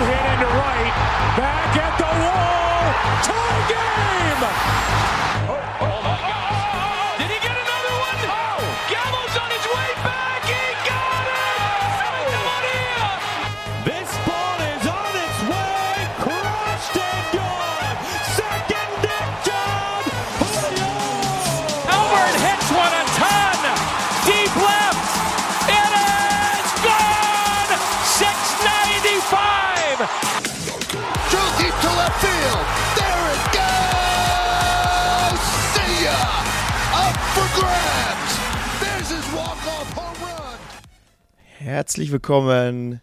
Hit into right. Back at the wall. Tie game. Oh, Herzlich willkommen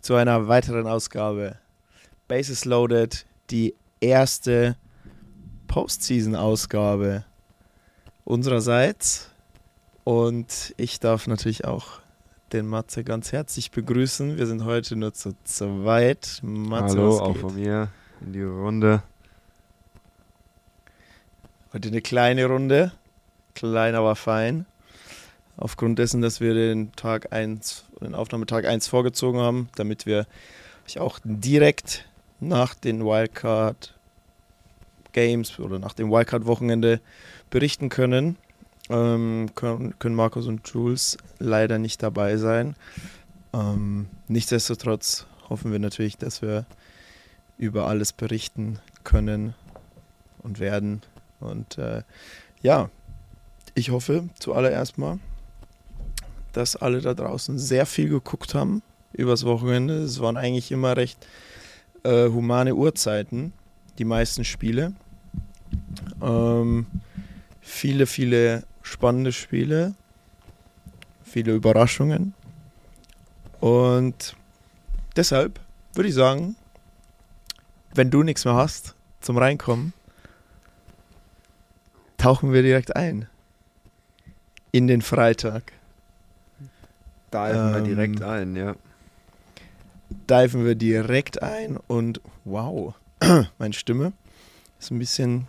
zu einer weiteren Ausgabe. Bases Loaded, die erste Postseason-Ausgabe unsererseits. Und ich darf natürlich auch den Matze ganz herzlich begrüßen. Wir sind heute nur zu zweit. Matze, Hallo, auch von mir in die Runde. Heute eine kleine Runde. Klein, aber fein. Aufgrund dessen, dass wir den Tag 1, den Aufnahmetag 1 vorgezogen haben, damit wir euch auch direkt nach den Wildcard Games oder nach dem Wildcard Wochenende berichten können. Ähm, können, können Markus und Jules leider nicht dabei sein. Ähm, nichtsdestotrotz hoffen wir natürlich, dass wir über alles berichten können und werden. Und äh, ja, ich hoffe zuallererst mal, dass alle da draußen sehr viel geguckt haben übers Wochenende. Es waren eigentlich immer recht äh, humane Uhrzeiten, die meisten Spiele. Ähm, viele, viele spannende Spiele, viele Überraschungen. Und deshalb würde ich sagen, wenn du nichts mehr hast zum Reinkommen, tauchen wir direkt ein in den Freitag. Diven wir Ähm, direkt ein, ja. Diven wir direkt ein und wow, meine Stimme ist ein bisschen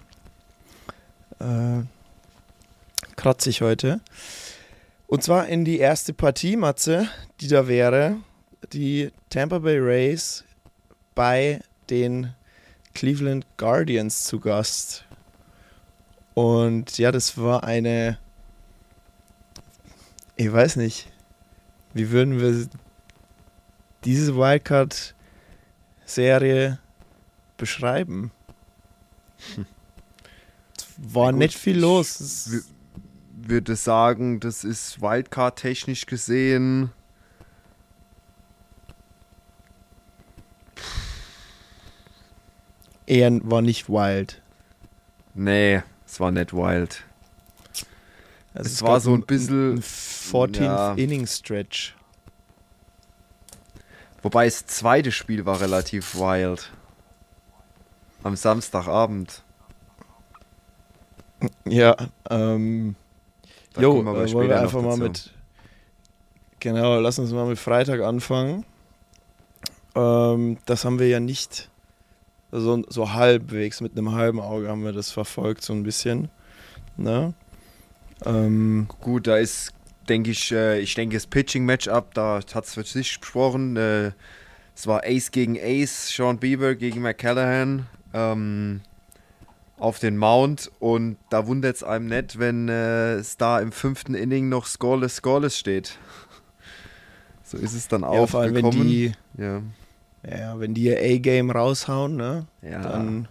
äh, kratzig heute. Und zwar in die erste Partie, Matze, die da wäre, die Tampa Bay Rays bei den Cleveland Guardians zu Gast. Und ja, das war eine, ich weiß nicht, wie würden wir diese Wildcard-Serie beschreiben? Es war gut, nicht viel ich los. Es- w- Würde sagen, das ist Wildcard technisch gesehen. Eher war nicht wild. Nee, es war nicht wild. Also Es war gab so ein bisschen- ein 14th ja. Inning Stretch. Wobei das zweite Spiel war relativ wild. Am Samstagabend. Ja, ähm, Da jo, wir äh, wollen wir einfach mal mit, genau, lass uns mal mit Freitag anfangen. Ähm, das haben wir ja nicht so, so halbwegs, mit einem halben Auge haben wir das verfolgt, so ein bisschen. Ne? Ähm, Gut, da ist, denke ich, äh, ich denke, das Pitching-Matchup, da hat es für sich gesprochen. Äh, es war Ace gegen Ace, Sean Bieber gegen McCallaghan ähm, auf den Mount. Und da wundert es einem nicht, wenn äh, es da im fünften Inning noch Scoreless, Scoreless steht. So ist es dann ja, auch vor allem, wenn gekommen. die, ja. ja, wenn die ihr A-Game raushauen, ne? Ja. dann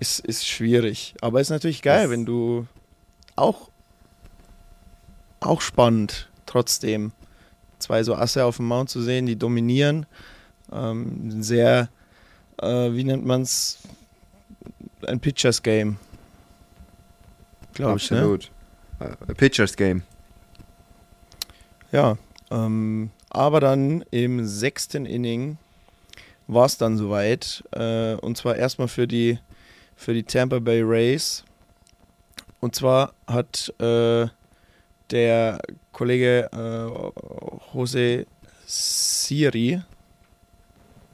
ist, ist schwierig. Aber ist natürlich geil, Das- wenn du auch, auch spannend trotzdem zwei so Asse auf dem Mount zu sehen, die dominieren. Ähm, sehr, äh, wie nennt man es? Ein Pitchers Game. Glaube ich, ne? Absolut. Äh, Pitchers Game. Ja, ähm, aber dann im sechsten Inning war es dann soweit. Äh, und zwar erstmal für die, für die Tampa Bay Rays. Und zwar hat äh, der Kollege äh, Jose Siri,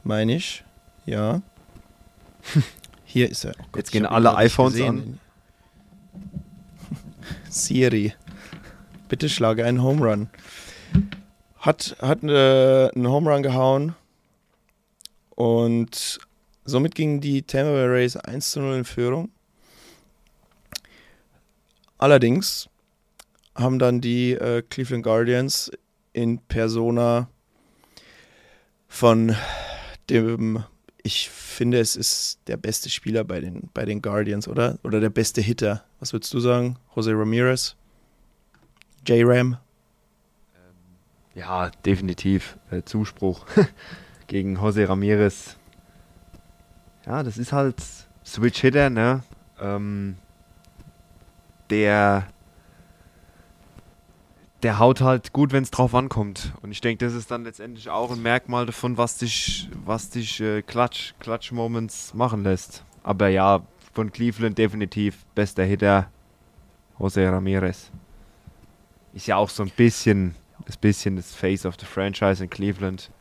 meine ich, ja. Hier ist er. Oh Gott, Jetzt gehen alle iPhones gesehen. Siri. Bitte schlage einen Home Run. Hat, hat äh, einen Home Run gehauen Und somit gingen die Tampa Bay Rays 1 zu 0 in Führung. Allerdings haben dann die äh, Cleveland Guardians in Persona von dem, ich finde, es ist der beste Spieler bei den, bei den Guardians, oder? Oder der beste Hitter. Was würdest du sagen? Jose Ramirez? J-Ram? Ja, definitiv. Äh, Zuspruch gegen Jose Ramirez. Ja, das ist halt Switch-Hitter, ne? Ähm, der, der haut halt gut, wenn es drauf ankommt. Und ich denke, das ist dann letztendlich auch ein Merkmal davon, was dich, was dich äh, Clutch, Clutch-Moments machen lässt. Aber ja, von Cleveland definitiv bester Hitter Jose Ramirez. Ist ja auch so ein bisschen, das bisschen das Face of the Franchise in Cleveland.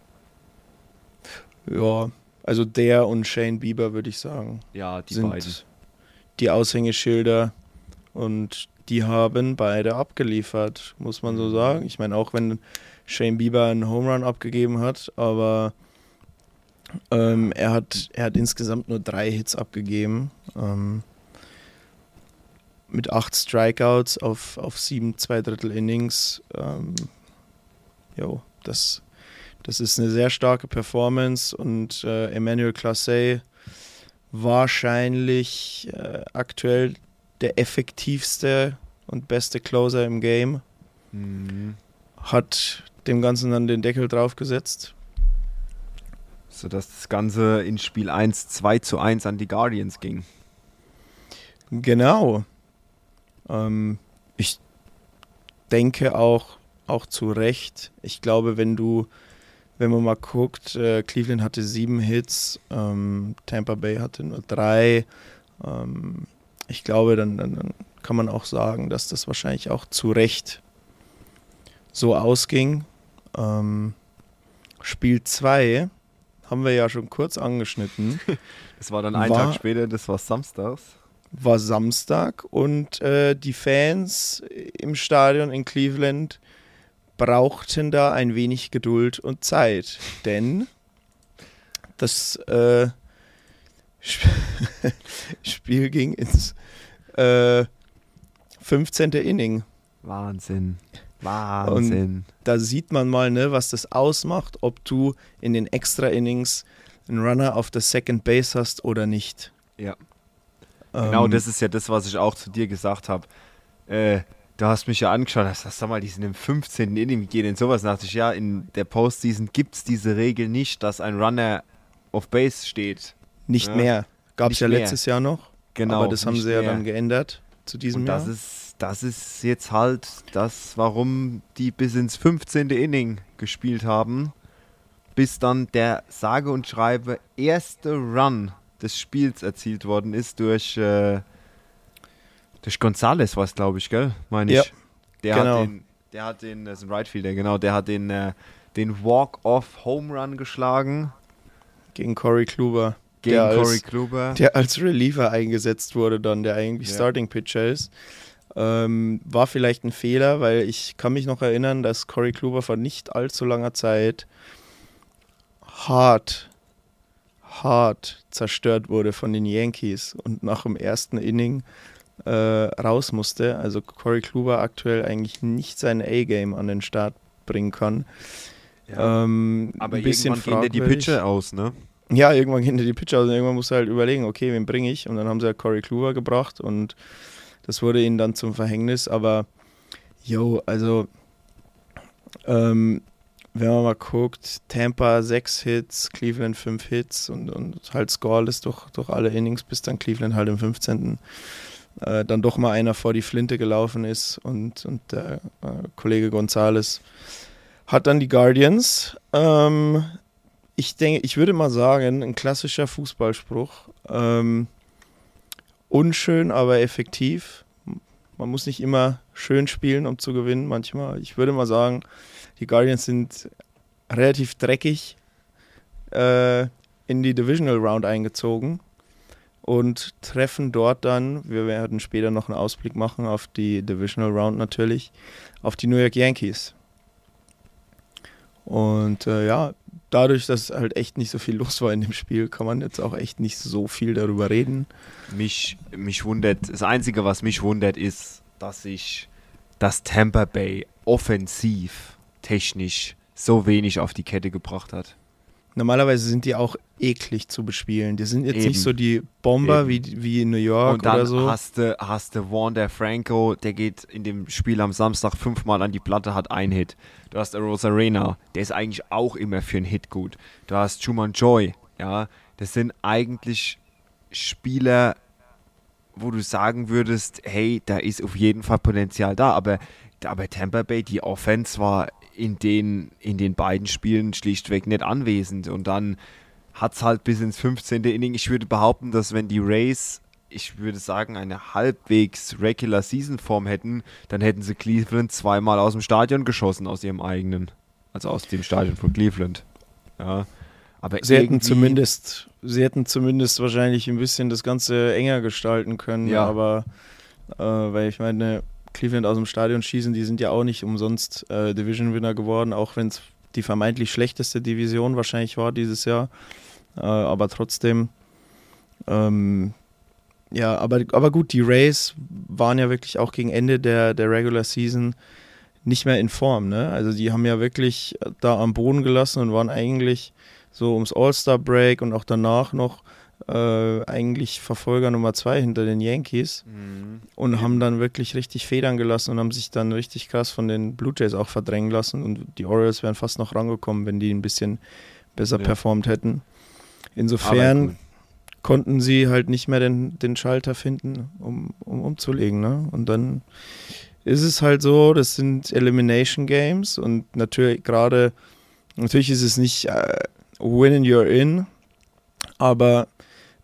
Ja, also der und Shane Bieber, würde ich sagen, Ja, die sind beiden. die Aushängeschilder und die haben beide abgeliefert, muss man so sagen. Ich meine, auch wenn Shane Bieber einen Home Run abgegeben hat, aber ähm, er, hat, er hat insgesamt nur drei Hits abgegeben. Ähm, mit acht Strikeouts auf, auf sieben zwei Drittel Innings. Ähm, jo, das, das ist eine sehr starke Performance und äh, Emmanuel Classe wahrscheinlich äh, aktuell der effektivste und beste Closer im Game. Mhm. Hat dem Ganzen dann den Deckel draufgesetzt. Sodass das Ganze in Spiel 1 2 zu 1 an die Guardians ging. Genau. Ähm, ich denke auch, auch zu Recht. Ich glaube, wenn du, wenn man mal guckt, äh, Cleveland hatte sieben Hits, ähm, Tampa Bay hatte nur drei. Ähm, ich glaube, dann, dann, dann kann man auch sagen, dass das wahrscheinlich auch zu Recht so ausging. Ähm, Spiel 2 haben wir ja schon kurz angeschnitten. Das war dann ein Tag später, das war samstags. war Samstag und äh, die Fans im Stadion in Cleveland brauchten da ein wenig Geduld und Zeit, denn das äh, Spiel ging ins äh, 15. Inning. Wahnsinn. Wahnsinn. Da sieht man mal, ne, was das ausmacht, ob du in den Extra-Innings einen Runner auf der Second Base hast oder nicht. ja. Genau, Ähm, das ist ja das, was ich auch zu dir gesagt habe. Äh, du hast mich ja angeschaut, hast gesagt, sag mal, die sind im 15. Inning, geht denn sowas? Da dachte ich, ja, in der Postseason gibt es diese Regel nicht, dass ein Runner auf Base steht. Nicht Ja. mehr. Gab es ja mehr. letztes Jahr noch. Genau. aber das haben sie ja mehr. dann geändert zu diesem Und das Jahr. ist, das ist jetzt halt das, warum die bis ins 15. Inning gespielt haben, bis dann der sage und schreibe erste Run des Spiels erzielt worden ist durch, äh, durch Gonzales, war es glaube ich, gell? Meine ich. Ja, der genau. hat den, der hat den, das ist ein Right Fielder, genau, der hat den, äh, den Walk-Off Home Run geschlagen gegen Corey Kluber, gegen der, Corey als, Kluber. der als Reliever eingesetzt wurde, dann der eigentlich Ja. Starting Pitcher ist. Ähm, war vielleicht ein Fehler, weil ich kann mich noch erinnern, dass Corey Kluber vor nicht allzu langer Zeit hart, hart zerstört wurde von den Yankees und nach dem ersten Inning äh, raus musste. Also Corey Kluber aktuell eigentlich nicht sein A-Game an den Start bringen kann. ja. Ähm, Aber ein bisschen irgendwann gehen dir die. Pitcher aus, ne? Ja, irgendwann dir die Pitcher aus und irgendwann musst du halt überlegen, okay, wen bringe ich? Und dann haben sie halt Corey Kluber gebracht und das wurde ihnen dann zum Verhängnis. Aber, yo, also, ähm, wenn man mal guckt, Tampa sechs Hits, Cleveland fünf Hits und, und halt scoreless durch, durch alle Innings, bis dann Cleveland halt im 15. Äh, dann doch mal einer vor die Flinte gelaufen ist und, und der äh, Kollege Gonzales hat dann die Guardians. Ähm, ich denke, ich würde mal sagen, ein klassischer Fußballspruch. Ähm, unschön, aber effektiv. Man muss nicht immer schön spielen, um zu gewinnen. Manchmal, ich würde mal sagen, die Guardians sind relativ dreckig äh, in die Divisional Round eingezogen und treffen dort dann, wir werden später noch einen Ausblick machen auf die Divisional Round natürlich, auf die New York Yankees. Und äh, ja, dadurch, dass halt echt nicht so viel los war in dem Spiel, kann man jetzt auch echt nicht so viel darüber reden. Mich, mich wundert, das Einzige, was mich wundert, ist, dass sich das Tampa Bay offensiv technisch so wenig auf die Kette gebracht hat. Normalerweise sind die auch eklig zu bespielen. Die sind jetzt Eben. nicht so die Bomber wie, wie in New York Und dann oder so. hast du hast du Wander Franco, der geht in dem Spiel am Samstag fünfmal an die Platte, hat einen Hit. Du hast Rosarena, der ist eigentlich auch immer für einen Hit gut. Du hast Schumann Joy, ja, das sind eigentlich Spieler, wo du sagen würdest, hey, da ist auf jeden Fall Potenzial da, aber aber Tampa Bay, die Offense war in den, in den beiden Spielen schlichtweg nicht anwesend. Und dann hat es halt bis ins 15. Inning. Ich würde behaupten, dass wenn die Rays, ich würde sagen, eine halbwegs Regular Season Form hätten, dann hätten sie Cleveland zweimal aus dem Stadion geschossen, aus ihrem eigenen. Also aus dem Stadion von Cleveland. Ja. Aber Sie hätten zumindest, sie hätten zumindest wahrscheinlich ein bisschen das Ganze enger gestalten können, Ja. aber äh, weil ich meine, Cleveland aus dem Stadion schießen, die sind ja auch nicht umsonst äh, Division-Winner geworden, auch wenn es die vermeintlich schlechteste Division wahrscheinlich war dieses Jahr. Äh, aber trotzdem, ähm, ja, aber, aber gut, die Rays waren ja wirklich auch gegen Ende der, der Regular Season nicht mehr in Form, ne? Also die haben ja wirklich da am Boden gelassen und waren eigentlich so ums All-Star-Break und auch danach noch äh, eigentlich Verfolger Nummer zwei hinter den Yankees Mhm. und haben dann wirklich richtig Federn gelassen und haben sich dann richtig krass von den Blue Jays auch verdrängen lassen und die Orioles wären fast noch rangekommen, wenn die ein bisschen besser Ja. performt hätten. Insofern konnten sie halt nicht mehr den, den Schalter finden, um, um umzulegen. Ne? Und dann ist es halt so, das sind Elimination Games und natürlich gerade, natürlich ist es nicht äh, Win and you're in, aber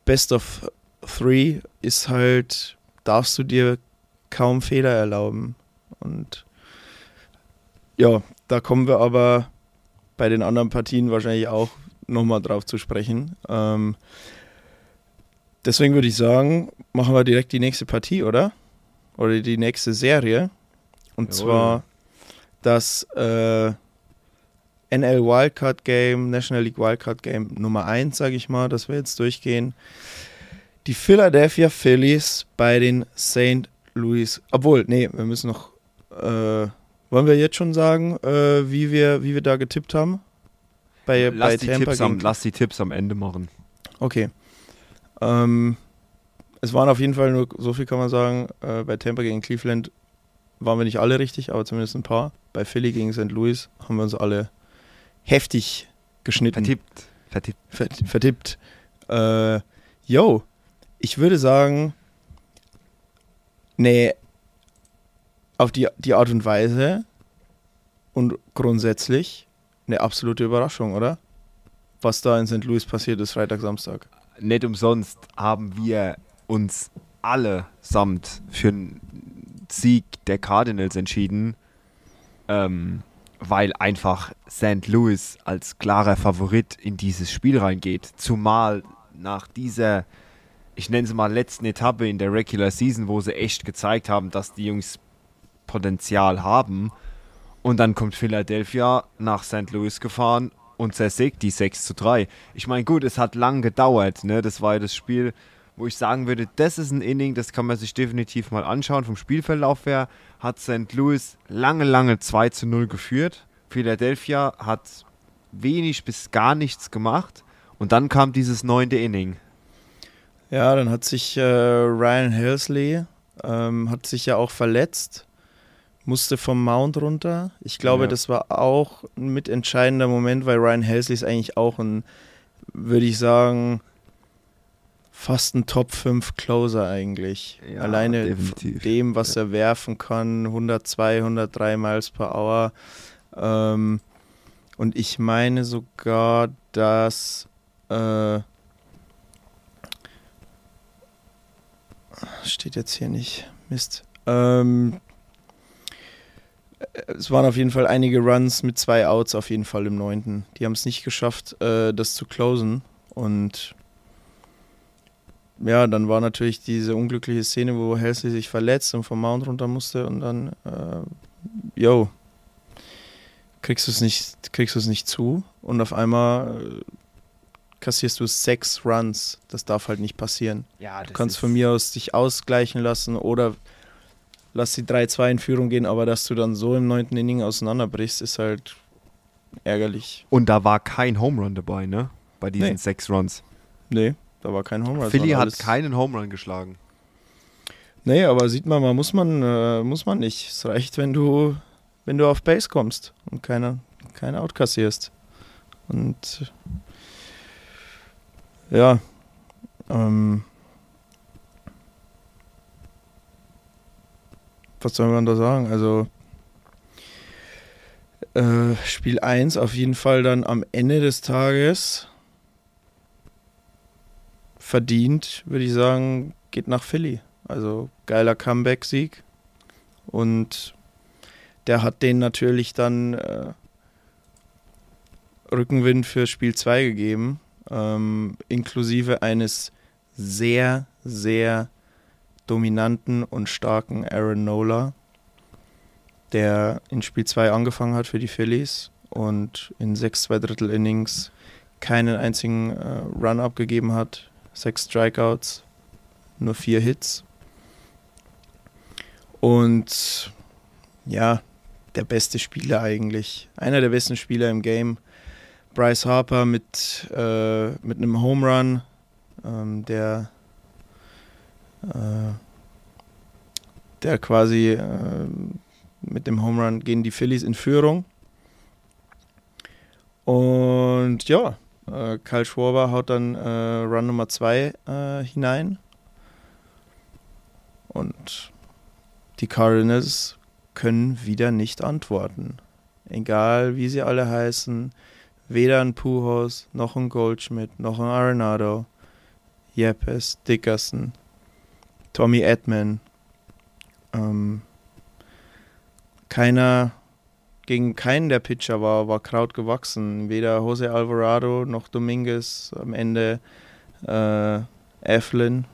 Best of Three ist halt, darfst du dir kaum Fehler erlauben. Und ja, da kommen wir aber bei den anderen Partien wahrscheinlich auch nochmal drauf zu sprechen. Ähm, deswegen würde ich sagen, machen wir direkt die nächste Partie, oder? Oder die nächste Serie. Und Jawohl. zwar das äh, NL Wildcard Game, National League Wildcard Game Nummer 1, sage ich mal, dass wir jetzt durchgehen. Die Philadelphia Phillies bei den St. Louis. Obwohl, nee, wir müssen noch. Äh, wollen wir jetzt schon sagen, äh, wie, wir, wie wir da getippt haben? Bei, lass, bei die Tampa Tipps am, lass die Tipps am Ende machen. Okay. Ähm, es waren auf jeden Fall nur, so viel kann man sagen, äh, bei Tampa gegen Cleveland waren wir nicht alle richtig, aber zumindest ein paar. Bei Philly gegen St. Louis haben wir uns alle heftig geschnitten. Vertippt. Vertippt. Vert- vertippt. Äh, yo, ich würde sagen, nee, auf die, die Art und Weise und grundsätzlich eine absolute Überraschung, oder? Was da in St. Louis passiert ist, Freitag, Samstag. Nicht umsonst haben wir uns allesamt für einen Sieg der Cardinals entschieden, ähm, weil einfach St. Louis als klarer Favorit in dieses Spiel reingeht. Zumal nach dieser, ich nenne sie mal letzten Etappe in der Regular Season, wo sie echt gezeigt haben, dass die Jungs Potenzial haben. Und dann kommt Philadelphia nach St. Louis gefahren und zersägt die 6 zu 3. Ich meine, gut, es hat lang gedauert. Ne? Das war ja das Spiel, wo ich sagen würde, das ist ein Inning, das kann man sich definitiv mal anschauen. Vom Spielverlauf her hat St. Louis lange, lange 2 zu 0 geführt. Philadelphia hat wenig bis gar nichts gemacht. Und dann kam dieses neunte Inning. Ja, dann hat sich äh, Ryan Helsley, ähm, hat sich ja auch verletzt, musste vom Mount runter. Ich glaube, Ja. das war auch ein mitentscheidender Moment, weil Ryan Helsley ist eigentlich auch ein, würde ich sagen, fast ein Top 5 Closer eigentlich. Ja, Alleine definitiv. dem, was er werfen kann, 102, 103 Miles per Hour. Ähm, und ich meine sogar, dass äh, steht jetzt hier nicht. Mist. Ähm, es waren auf jeden Fall einige Runs mit zwei Outs auf jeden Fall im neunten. Die haben es nicht geschafft, äh, das zu closen. Und ja, dann war natürlich diese unglückliche Szene, wo Halsey sich verletzt und vom Mount runter musste und dann, äh, yo, kriegst du es nicht, kriegst du es nicht zu und auf einmal äh, kassierst du sechs Runs. Das darf halt nicht passieren. Ja, Du kannst von mir aus dich ausgleichen lassen oder lass die 3-2 in Führung gehen, aber dass du dann so im neunten Inning auseinanderbrichst, ist halt ärgerlich. Und da war kein Home Run dabei, ne? Bei diesen Nee. sechs Runs. Nee, da war kein Home Run. Philly hat keinen Home Run geschlagen. Nee, aber sieht man mal, muss man, äh, muss man nicht. Es reicht, wenn du, wenn du auf Base kommst und keine, keine Out kassierst. Und ja, ähm, was soll man da sagen? Also äh, Spiel 1 auf jeden Fall dann am Ende des Tages verdient, würde ich sagen, geht nach Philly. Also geiler Comeback-Sieg. Und der hat denen natürlich dann äh, Rückenwind für Spiel 2 gegeben, ähm, inklusive eines sehr, sehr dominanten und starken Aaron Nola, der in Spiel 2 angefangen hat für die Phillies und in sechs zwei Drittel Innings keinen einzigen äh, Run abgegeben hat, sechs Strikeouts, nur vier Hits. Und ja, der beste Spieler eigentlich. Einer der besten Spieler im Game. Bryce Harper mit, äh, mit einem Home Run, ähm, der, der quasi äh, mit dem Home Run gehen die Phillies in Führung. Und ja, äh, Kyle Schwarber haut dann äh, Run Nummer 2 äh, hinein. Und die Cardinals können wieder nicht antworten. Egal wie sie alle heißen, weder ein Pujols, noch ein Goldschmidt, noch ein Arenado, Yepes, Dickerson, Tommy Edman. Ähm, keiner, gegen keinen der Pitcher war, war Kraut gewachsen. Weder Jose Alvarado noch Dominguez, am Ende äh, Eflin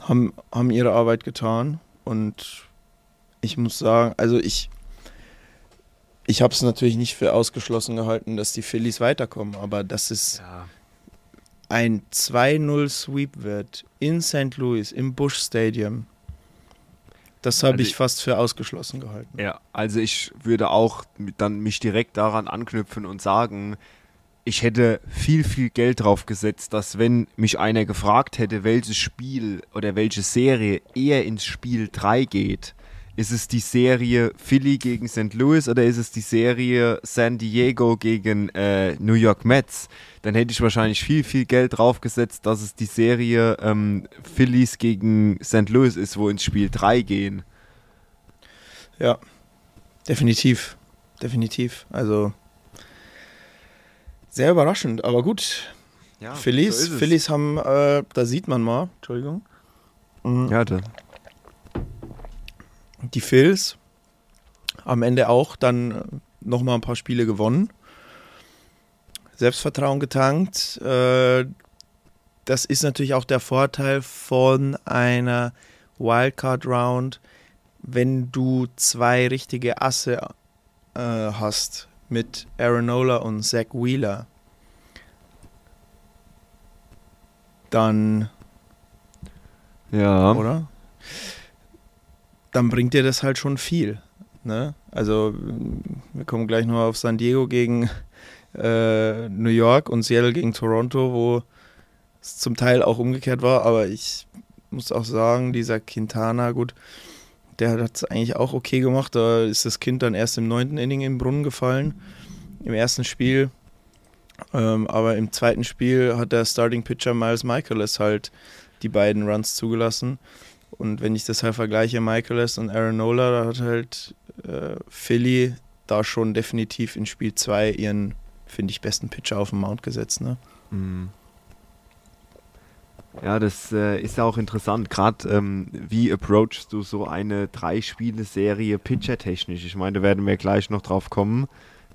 haben, haben ihre Arbeit getan und ich muss sagen, also ich ich habe es natürlich nicht für ausgeschlossen gehalten, dass die Phillies weiterkommen, aber dass es Ja. Ein 2-0 Sweep wird in St. Louis im Bush Stadium, das habe Also ich fast für ausgeschlossen gehalten. Ja, also ich würde auch dann mich direkt daran anknüpfen und sagen, ich hätte viel, viel Geld drauf gesetzt, dass wenn mich einer gefragt hätte, welches Spiel oder welche Serie eher ins Spiel 3 geht, ist es die Serie Philly gegen St. Louis oder ist es die Serie San Diego gegen äh, New York Mets? Dann hätte ich wahrscheinlich viel, viel Geld draufgesetzt, dass es die Serie ähm, Phillies gegen St. Louis ist, wo ins Spiel 3 gehen. Ja, definitiv. Definitiv. Also sehr überraschend, aber gut. Ja, Phillies, Phillies haben, äh, da sieht man mal, Entschuldigung. Mhm. Ja, da. Die Phils am Ende auch dann nochmal ein paar Spiele gewonnen. Selbstvertrauen getankt. Äh, das ist natürlich auch der Vorteil von einer Wildcard Round, wenn du zwei richtige Asse äh, hast mit Aaronola und Zach Wheeler. Dann Ja. oder? Dann bringt dir das halt schon viel. Ne? Also, wir kommen gleich noch auf San Diego gegen äh, New York und Seattle gegen Toronto, wo es zum Teil auch umgekehrt war, aber ich muss auch sagen, dieser Quintana, gut, der hat es eigentlich auch okay gemacht. Da ist das Kind dann erst im neunten Inning im Brunnen gefallen, im ersten Spiel. Ähm, aber im zweiten Spiel hat der Starting Pitcher Miles Michaelis halt die beiden Runs zugelassen. Und wenn ich das halt vergleiche, Michaelis und Aaron Nola, da hat halt äh, Philly da schon definitiv in Spiel 2 ihren, finde ich, besten Pitcher auf den Mount gesetzt. Ne? Mhm. Ja, das äh, ist auch interessant. Gerade ähm, wie approachst du so eine Drei-Spiele-Serie pitchertechnisch? Ich meine, da werden wir gleich noch drauf kommen.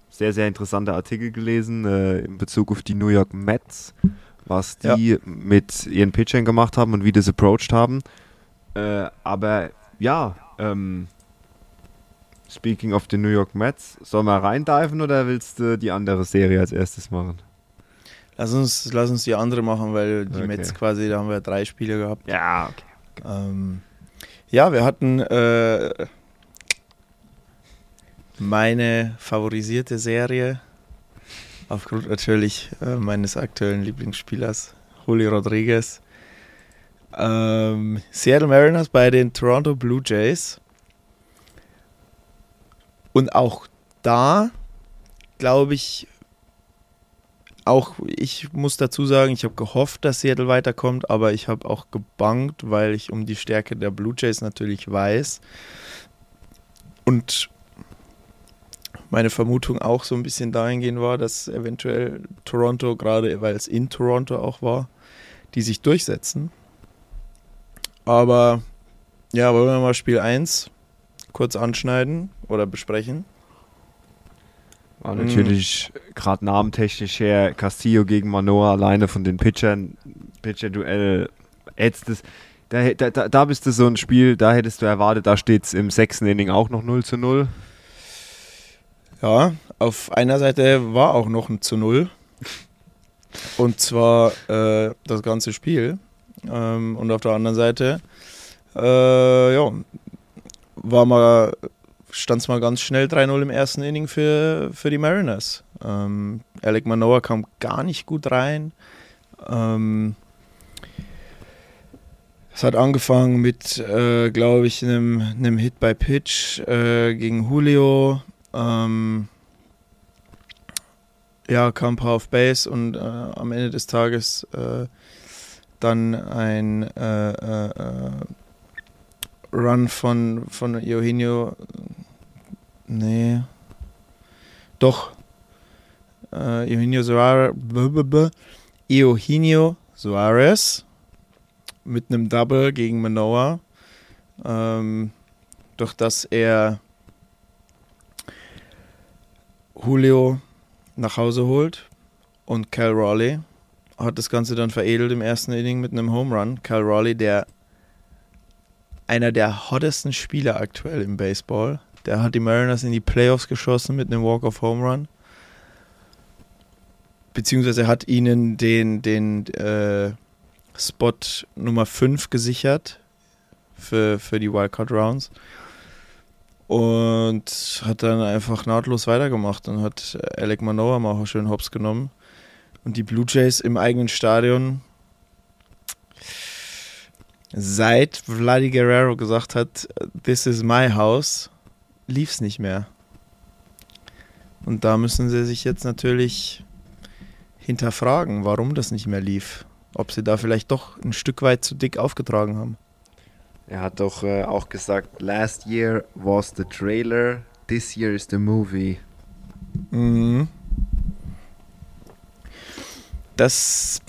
Sehr, sehr interessanter Artikel gelesen äh, in Bezug auf die New York Mets, was die mit ihren Pitchern gemacht haben und wie das approached haben. Äh, aber ja, ähm, Speaking of the New York Mets, sollen wir reindiven oder willst du die andere Serie als erstes machen? Lass uns, lass uns die andere machen, weil die Okay. Mets quasi, da haben wir drei Spiele gehabt. Ja, okay. Ähm, ja, wir hatten äh, meine favorisierte Serie, aufgrund natürlich äh, meines aktuellen Lieblingsspielers, Julio Rodriguez. Ähm, Seattle Mariners bei den Toronto Blue Jays. Und auch da, glaube ich, auch ich muss dazu sagen, ich habe gehofft, dass Seattle weiterkommt, aber ich habe auch gebankt, weil ich um die Stärke der Blue Jays natürlich weiß. Und meine Vermutung auch so ein bisschen dahingehend war, dass eventuell Toronto, gerade weil es in Toronto auch war, die sich durchsetzen. Aber ja, wollen wir mal Spiel 1 kurz anschneiden oder besprechen? War natürlich gerade namentechnisch her Castillo gegen Manoa alleine von den Pitchern, Pitcher-Duell. Hättest das- Da, da, da, bist du so ein Spiel, da hättest du erwartet, da steht es im sechsten Inning auch noch 0 zu 0. Ja, auf einer Seite war auch noch ein zu Null. Und zwar äh, das ganze Spiel. Ähm, und auf der anderen Seite, äh, ja, war mal, stand es mal ganz schnell 3-0 im ersten Inning für, für die Mariners. Ähm, Alec Manoa kam gar nicht gut rein. Ähm, es hat angefangen mit, äh, glaube ich, einem, Hit by Pitch äh, gegen Julio. Ähm, ja, kam ein paar auf Base und äh, am Ende des Tages äh, dann ein äh, äh, äh, Run von, von Eugenio. Nee. Doch. Äh, Eugenio Suarez. Eugenio Suarez mit einem Double gegen Manoa. Ähm, durch das er Julio nach Hause holt und Cal Raleigh hat das Ganze dann veredelt im ersten Inning mit einem Home Run. Cal Raleigh, der einer der hottesten Spieler aktuell im Baseball, der hat die Mariners in die Playoffs geschossen mit einem Walk of Home Run. Beziehungsweise hat ihnen den, den äh, Spot Nummer 5 gesichert für, für die Wildcard Rounds und hat dann einfach nahtlos weitergemacht und hat Alec Manoa mal schön hops genommen. Und die Blue Jays im eigenen Stadion, seit Vladi Guerrero gesagt hat, this is my house, lief es nicht mehr. Und da müssen sie sich jetzt natürlich hinterfragen, warum das nicht mehr lief. Ob sie da vielleicht doch ein Stück weit zu dick aufgetragen haben. Er hat doch äh, auch gesagt, last year was the trailer, this year is the movie. Mhm. Das.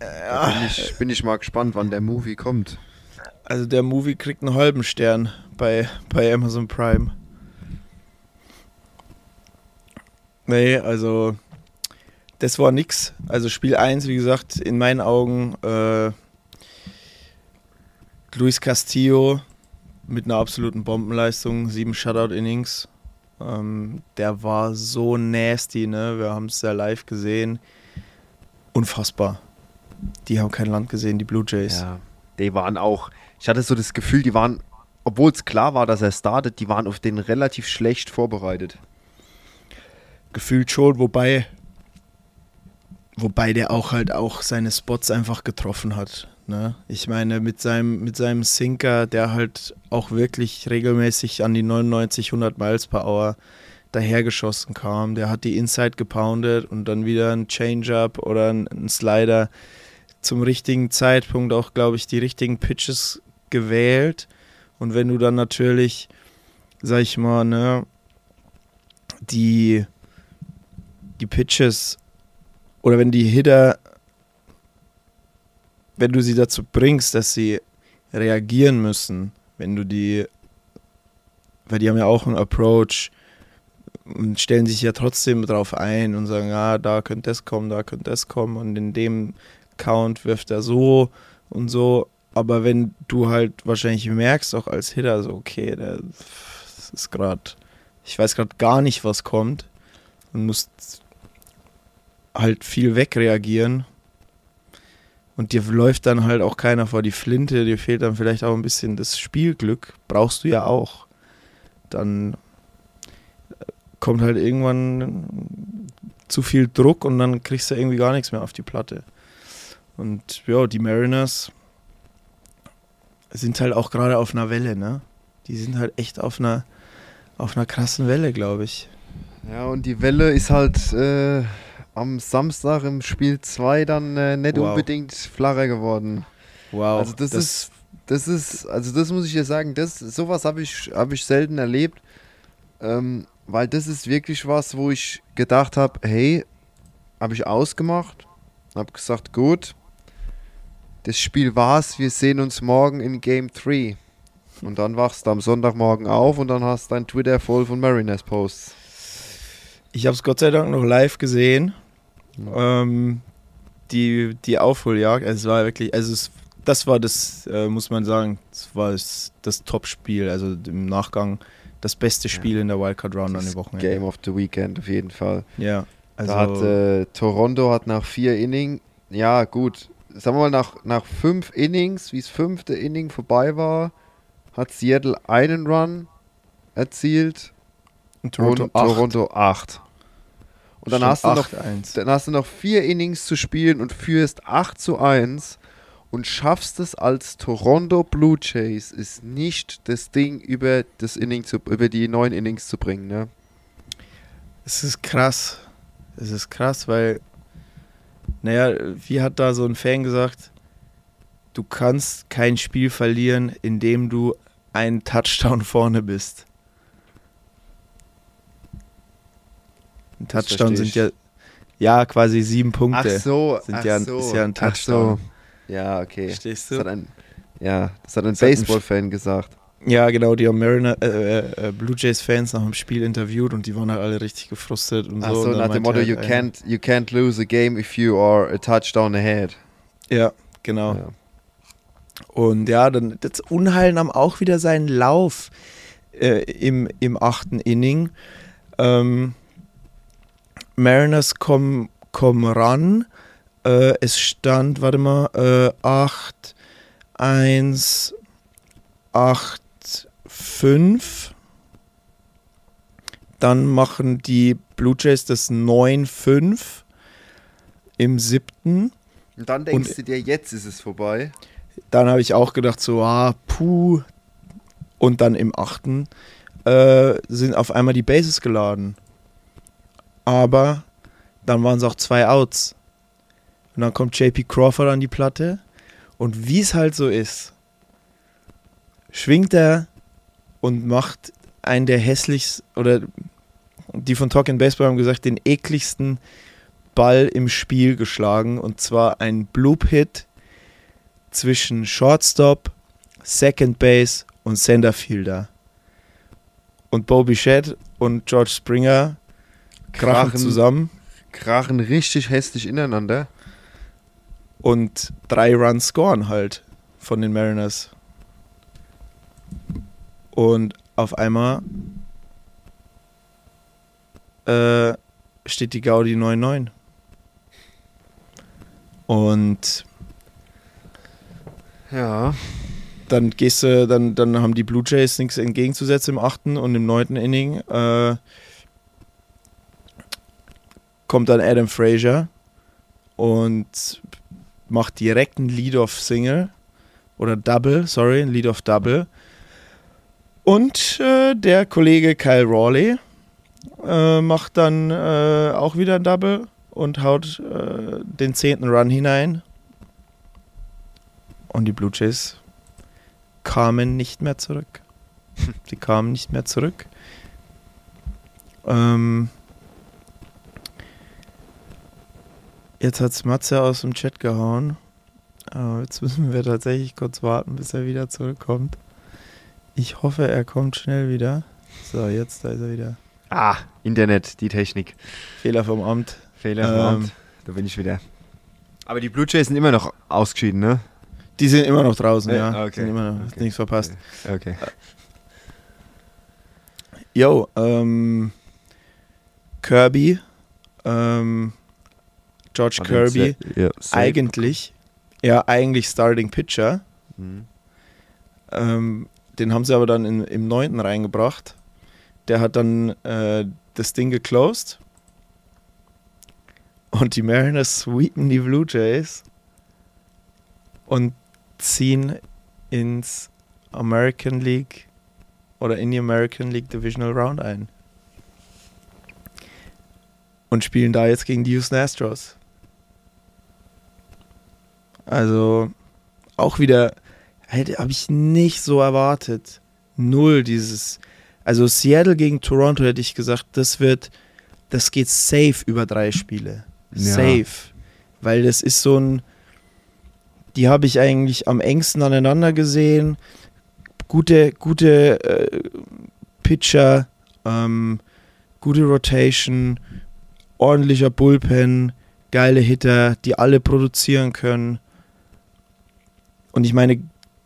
äh, Da bin ich, bin ich mal gespannt, wann der Movie kommt. Also der Movie kriegt einen halben Stern bei, bei Amazon Prime. Nee, also das war nix. Also Spiel 1, wie gesagt, in meinen Augen äh, Luis Castillo mit einer absoluten Bombenleistung, sieben Shutout-Innings. Ähm, der war so nasty, ne? Wir haben es ja live gesehen. Unfassbar. Die haben kein Land gesehen, die Blue Jays. Ja, die waren auch, ich hatte so das Gefühl, die waren, obwohl es klar war, dass er startet, die waren auf den relativ schlecht vorbereitet. gefühlt schon, wobei wobei der auch halt auch seine Spots einfach getroffen hat. Ne? Ich meine, mit seinem, mit seinem Sinker, der halt auch wirklich regelmäßig an die 99, 100 Miles per Hour dahergeschossen kam, der hat die Inside gepoundet und dann wieder ein Change-Up oder ein, Slider zum richtigen Zeitpunkt auch, glaube ich, die richtigen Pitches gewählt. Und wenn du dann natürlich, sag ich mal, ne, die, die Pitches oder wenn die Hitter, wenn du sie dazu bringst, dass sie reagieren müssen, wenn du die, weil die haben ja auch einen Approach und stellen sich ja trotzdem drauf ein und sagen, ja, da könnte das kommen, da könnte das kommen und in dem Count wirft er so und so. Aber wenn du halt wahrscheinlich merkst, auch als Hitter, so, okay, Es ist gerade, ich weiß gerade gar nicht, was kommt und musst halt viel wegreagieren. Und dir läuft dann halt auch keiner vor die Flinte, dir fehlt dann vielleicht auch ein bisschen das Spielglück, brauchst du ja auch. Dann kommt halt irgendwann zu viel Druck und dann kriegst du irgendwie gar nichts mehr auf die Platte. Und ja, die Mariners sind halt auch gerade auf einer Welle, ne? Die sind halt echt auf einer, auf einer krassen Welle, glaube ich. Ja, und die Welle ist halt äh, am Samstag im Spiel 2 dann äh, nicht Wow. unbedingt flacher geworden. Wow. Also das, ist, das ist, also das muss ich dir sagen, das, sowas habe ich, hab ich selten erlebt, ähm, weil das ist wirklich was, wo ich gedacht habe, hey, habe ich ausgemacht, habe gesagt, gut, das Spiel war's, wir sehen uns morgen in Game 3. Und dann wachst du am Sonntagmorgen auf und dann hast dein Twitter voll von Mariners Posts. Ich habe es Gott sei Dank noch live gesehen. Ähm, die, die Aufholjagd, also es war wirklich, also es, das war das, äh, muss man sagen, das war das, das Top-Spiel, also im Nachgang das beste Spiel in der Wildcard Round an Das den Wochenende. Game of the Weekend auf jeden Fall. Ja, also da hat äh, Toronto hat nach vier Innings, ja gut, sagen wir mal nach, nach fünf Innings, wie das fünfte Inning vorbei war, hat Seattle einen Run erzielt Toronto und acht. Toronto acht. Und dann hast, du noch, 8-1. dann hast du noch vier Innings zu spielen und führst 8 zu 1 und schaffst es als Toronto Blue Jays, ist nicht das Ding über das Inning zu, über die neun Innings zu bringen, ne? Es ist krass. Es ist krass, weil, naja, wie hat da so ein Fan gesagt, du kannst kein Spiel verlieren, indem du einen Touchdown vorne bist. Ein Touchdown sind ja, ja quasi sieben Punkte. Ach so, sind ach ja, so, ist ja ein ach Touchdown. so. Ja, okay. Verstehst Das du? hat ein, ja, das hat ein Das Baseball-Fan gesagt. Ja, genau, die haben Mariner, äh, äh, Blue Jays Fans nach dem Spiel interviewt und die waren halt alle richtig gefrustet und Ach so. so, Und dann nach dem Motto, you halt einer- can't, you can't lose a game if you are a touchdown ahead. Ja, genau. Ja. Und ja, dann das Unheil nahm auch wieder seinen Lauf äh, im, im achten Inning. Ähm, Mariners kommen, kommen ran. Äh, es stand, warte mal, äh, 8, 1, 8, 5. Dann machen die Blue Jays das 9-5 im siebten. Und dann denkst Und- du dir, jetzt ist es vorbei. Dann habe ich auch gedacht, so, ah, puh. Und dann im achten äh, sind auf einmal die Bases geladen. Aber dann waren es auch zwei Outs. Und dann kommt JP Crawford an die Platte. Und wie es halt so ist, schwingt er und macht einen der hässlichsten, oder die von Talking Baseball haben gesagt, den ekligsten Ball im Spiel geschlagen. Und zwar ein Bloop-Hit zwischen Shortstop, Second Base und Centerfielder. Und Bo Bichette und George Springer krachen Krachen. zusammen Krachen richtig hässlich ineinander. Und drei Runs scoren halt von den Mariners. Und auf einmal äh, steht die Gaudi 9-9. Und Ja. dann gehst du, dann, dann haben die Blue Jays nichts entgegenzusetzen im achten und im neunten Inning äh, kommt dann Adam Frazier und macht direkt einen Lead-Off-Single oder Double, sorry, ein Lead-Off-Double. Und äh, der Kollege Kyle Rawley äh, macht dann äh, auch wieder ein Double und haut äh, den zehnten Run hinein. Und die Blue Jays kamen nicht mehr zurück. Sie kamen nicht mehr zurück. Ähm, jetzt hat's Matze aus dem Chat gehauen. Aber jetzt müssen wir tatsächlich kurz warten, bis er wieder zurückkommt. Ich hoffe, er kommt schnell wieder. So, jetzt da ist er wieder. Ah, Internet, die Technik. Fehler vom Amt. Fehler Ähm. vom Amt. Da bin ich wieder. Aber die Blue Jays sind immer noch ausgeschieden, ne? Die sind immer noch draußen, Ja, ja. okay. Sind immer noch Okay. nichts verpasst. Okay. yo, ähm, Kirby, ähm, George Kirby, Ja, eigentlich, ja, eigentlich Starting Pitcher. Mhm. Ähm, den haben sie aber dann in, im neunten reingebracht. Der hat dann äh, das Ding geclosed. Und die Mariners sweepen die Blue Jays und ziehen ins American League oder in die American League Divisional Round ein. Und spielen da jetzt gegen die Houston Astros. Also auch wieder habe ich nicht so erwartet. Null dieses. Also Seattle gegen Toronto hätte ich gesagt, das wird, das geht safe über drei Spiele. Ja. Safe. Weil das ist so ein, die habe ich eigentlich am engsten aneinander gesehen. Gute, gute äh, Pitcher, ähm, gute Rotation, ordentlicher Bullpen, geile Hitter, die alle produzieren können. Und ich meine,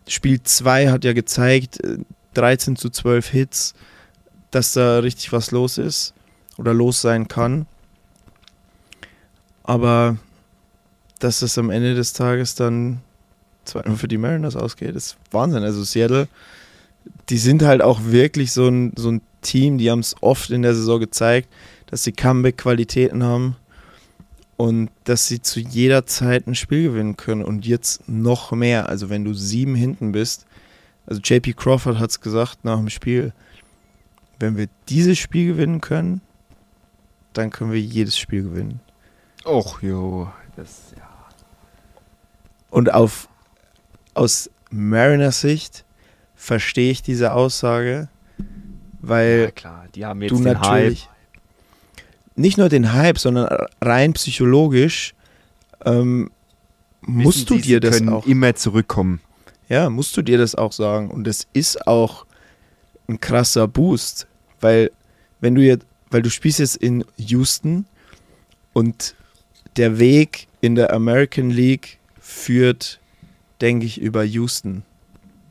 Spiel 2 hat ja gezeigt, äh, 13 zu 12 Hits, dass da richtig was los ist oder los sein kann. Aber dass das am Ende des Tages dann 2-0 für die Mariners ausgeht, ist Wahnsinn. Also Seattle, die sind halt auch wirklich so ein, so ein Team, die haben es oft in der Saison gezeigt, dass sie Comeback-Qualitäten haben und dass sie zu jeder Zeit ein Spiel gewinnen können und jetzt noch mehr. Also wenn du sieben hinten bist, also JP Crawford hat es gesagt nach dem Spiel, wenn wir dieses Spiel gewinnen können, dann können wir jedes Spiel gewinnen. Och, jo. Das, ja. Und auf, aus Mariners Sicht verstehe ich diese Aussage, weil ja, klar. Die haben jetzt du den natürlich Hype. Nicht nur den Hype, sondern rein psychologisch ähm, musst Wissen du dir das können auch, immer zurückkommen. ja, musst du dir das auch sagen. Und das ist auch ein krasser Boost, weil wenn du jetzt, weil du spielst jetzt in Houston und der Weg in der American League führt, denke ich, über Houston.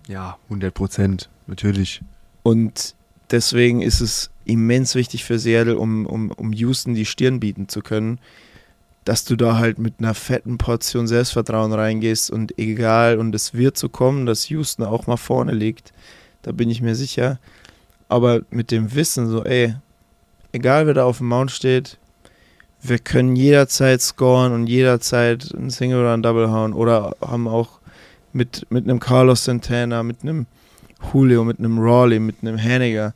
Ja, 100 Prozent. Natürlich. Und deswegen ist es immens wichtig für Seattle, um, um, um Houston die Stirn bieten zu können, dass du da halt mit einer fetten Portion Selbstvertrauen reingehst und egal, und es wird so kommen, dass Houston auch mal vorne liegt, da bin ich mir sicher. Aber mit dem Wissen, so, ey, egal wer da auf dem Mount steht, wir können jederzeit scoren und jederzeit ein Single oder ein Double hauen oder haben auch mit, mit einem Carlos Santana, mit einem Julio, mit einem Rawley, mit einem Hanniger.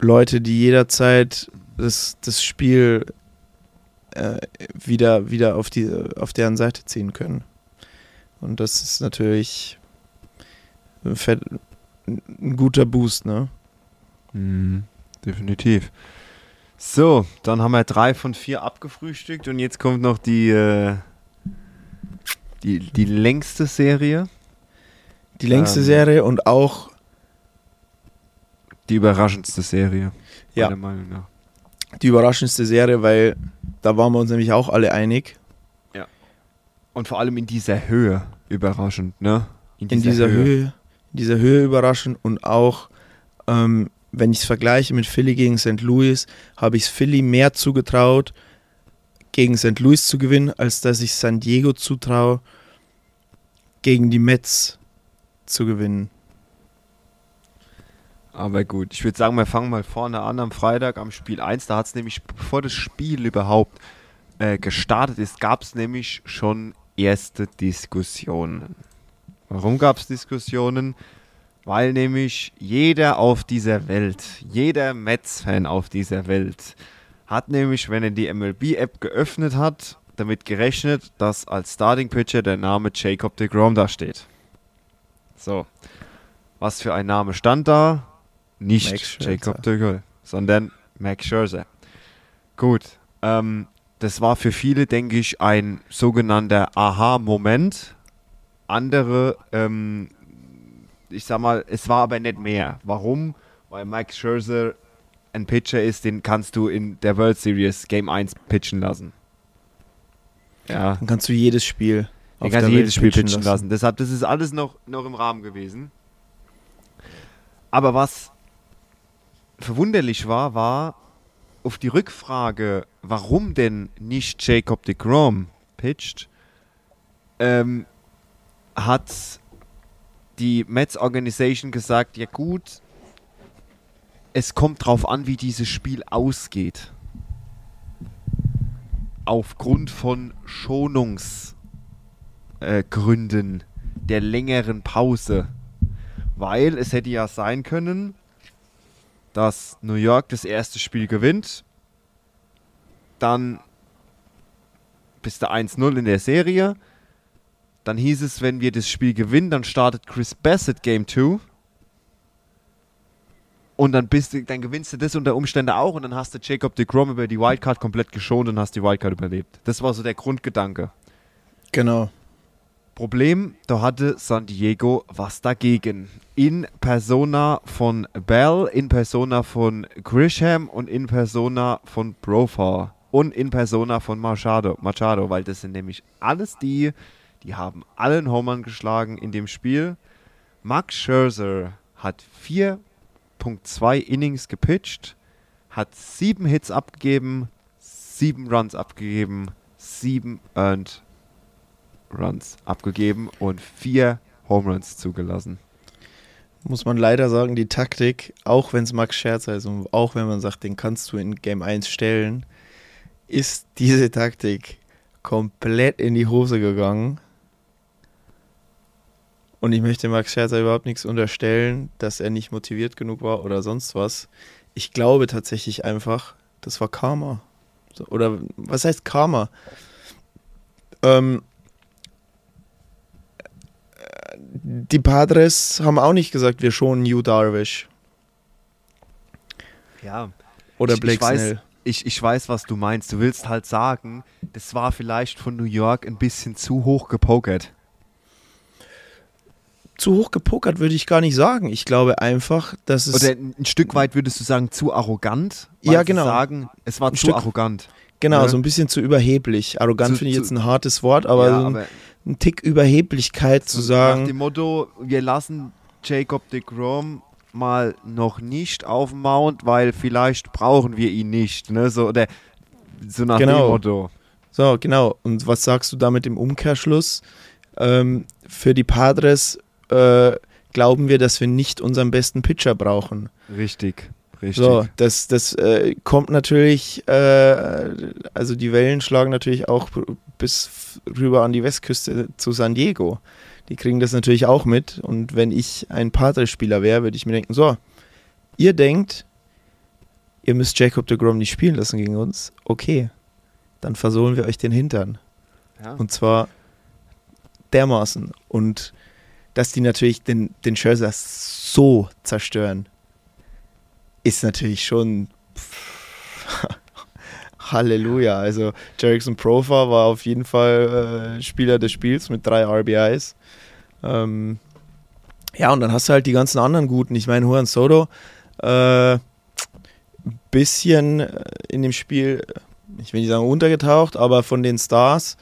Leute, die jederzeit das, das Spiel äh, wieder, wieder auf, die, auf deren Seite ziehen können. Und das ist natürlich ein, fett, ein guter Boost, ne? Mhm, definitiv. So, dann haben wir drei von vier abgefrühstückt und jetzt kommt noch die, äh, die, die längste Serie, Die längste Ähm. Serie und auch die überraschendste Serie. Ja. Meiner Meinung nach. die überraschendste Serie, weil da waren wir uns nämlich auch alle einig. Und vor allem in dieser Höhe überraschend, ne? in dieser Höhe. in dieser Höhe überraschend und auch, ähm, wenn ich es vergleiche mit Philly gegen St. Louis, habe ich es Philly mehr zugetraut, gegen St. Louis zu gewinnen, als dass ich San Diego zutraue, gegen die Mets zu gewinnen. Aber gut, ich würde sagen, wir fangen mal vorne an am Freitag am Spiel 1. Da hat es nämlich, bevor das Spiel überhaupt äh, gestartet ist, gab es nämlich schon erste Diskussionen. Warum gab es Diskussionen? Weil nämlich jeder auf dieser Welt, jeder Mets-Fan auf dieser Welt, hat nämlich, wenn er die MLB-App geöffnet hat, damit gerechnet, dass als Starting Pitcher der Name Jacob de Grom da steht. So. Was für ein Name stand da? Nicht. Jacob de Grom, sondern Max Scherzer. Gut. Ähm, das war für viele, denke ich, ein sogenannter Aha-Moment. Andere, ähm, ich sag mal, es war aber nicht mehr. Warum? Weil Max Scherzer ein Pitcher ist, den kannst du in der World Series Game 1 pitchen lassen. Ja, Dann kannst du jedes Spiel der du Welt jedes Spiel pitchen lassen. Deshalb, das ist alles noch, noch im Rahmen gewesen. Aber was verwunderlich war, war auf die Rückfrage, warum denn nicht Jacob de Grom pitcht, ähm, hat die Mets Organisation gesagt, ja gut, es kommt drauf an, wie dieses Spiel ausgeht. Aufgrund von Schonungsgründen äh, der längeren Pause. Weil es hätte ja sein können, dass New York das erste Spiel gewinnt, dann bist du 1-0 in der Serie, dann hieß es, wenn wir das Spiel gewinnen, dann startet Chris Bassett Game 2 und dann, bist du, dann gewinnst du das unter Umständen auch und dann hast du Jacob de Grom über die Wildcard komplett geschont und hast die Wildcard überlebt. Das war so der Grundgedanke. Genau. Problem, da hatte San Diego was dagegen. In Persona von Bell, in Persona von Grisham und in Persona von Profar und in Persona von Machado, Machado, weil das sind nämlich alles die, die haben allen Homern geschlagen in dem Spiel. Max Scherzer hat 4.2 Innings gepitcht, hat sieben Hits abgegeben, sieben Runs abgegeben, sieben Earned Runs abgegeben und vier Home Runs zugelassen. Muss man leider sagen, die Taktik, auch wenn es Max Scherzer ist und auch wenn man sagt, den kannst du in Game 1 stellen, ist diese Taktik komplett in die Hose gegangen. Und ich möchte Max Scherzer überhaupt nichts unterstellen, dass er nicht motiviert genug war oder sonst was. Ich glaube tatsächlich einfach, das war Karma. Oder was heißt Karma? Ähm, die Padres haben auch nicht gesagt, wir schonen New Darvish Ja. oder Ich- Blake ich weiß, Snell. Ich, ich weiß, was du meinst. Du willst halt sagen, das war vielleicht von New York ein bisschen zu hoch gepokert. Zu hoch gepokert würde ich gar nicht sagen. Ich glaube einfach, dass es Oder ein Stück weit würdest du sagen, zu arrogant? Ja, genau. sagen, es war Ein zu Stück- arrogant. genau ne? so ein bisschen zu überheblich. Arrogant finde ich jetzt ein hartes Wort, aber, ja, so ein, aber ein Tick Überheblichkeit zu nach sagen. dem Motto, wir lassen Jacob de Grom mal noch nicht auf dem Mount, weil vielleicht brauchen wir ihn nicht. Ne? So, oder so nach Genau. dem Motto. So, genau. Und was sagst du damit im Umkehrschluss? Ähm, für die Padres äh, glauben wir, dass wir nicht unseren besten Pitcher brauchen. Richtig, richtig. So, das, das äh, kommt natürlich, äh, also die Wellen schlagen natürlich auch bis rüber an die Westküste zu San Diego. Die kriegen das natürlich auch mit. Und wenn ich ein Padres-Spieler wäre, würde ich mir denken, so, ihr denkt, ihr müsst Jacob de Grom nicht spielen lassen gegen uns. Okay, dann versohlen wir euch den Hintern. Ja. Und zwar dermaßen. Und dass die natürlich den, den Scherzer so zerstören, ist natürlich schon Halleluja. Also Jerickson Profar war auf jeden Fall äh, Spieler des Spiels mit drei RBIs. Ähm, ja, und dann hast du halt die ganzen anderen Guten. Ich meine, Juan Soto, äh, bisschen äh, in dem Spiel, ich will nicht sagen untergetaucht, aber von den Stars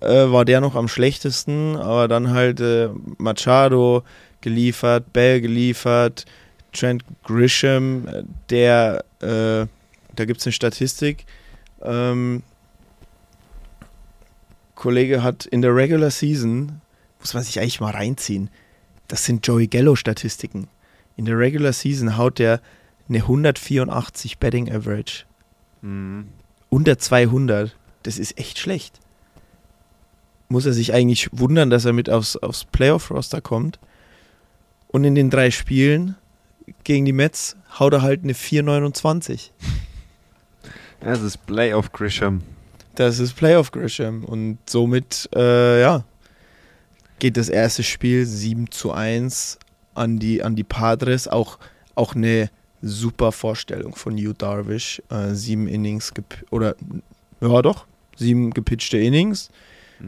äh, war der noch am schlechtesten. Aber dann halt äh, Machado geliefert, Bell geliefert, Trent Grisham, äh, der, äh, da gibt es eine Statistik. Ähm, Kollege hat in der Regular Season, muss man sich eigentlich mal reinziehen, das sind Joey Gallo-Statistiken. In der Regular Season haut der eine 184 Betting Average. Mhm. Unter 200. Das ist echt schlecht. Muss er sich eigentlich wundern, dass er mit aufs, aufs Playoff-Roster kommt. Und in den drei Spielen gegen die Mets haut er halt eine 429. Das ist Playoff Grisham. Das ist Playoff Grisham. Und somit, äh, ja, geht das erste Spiel 7 zu 1 an die, an die Padres. Auch, auch eine super Vorstellung von Yu Darvish. Äh, sieben Innings, oder, ja doch, sieben gepitchte Innings.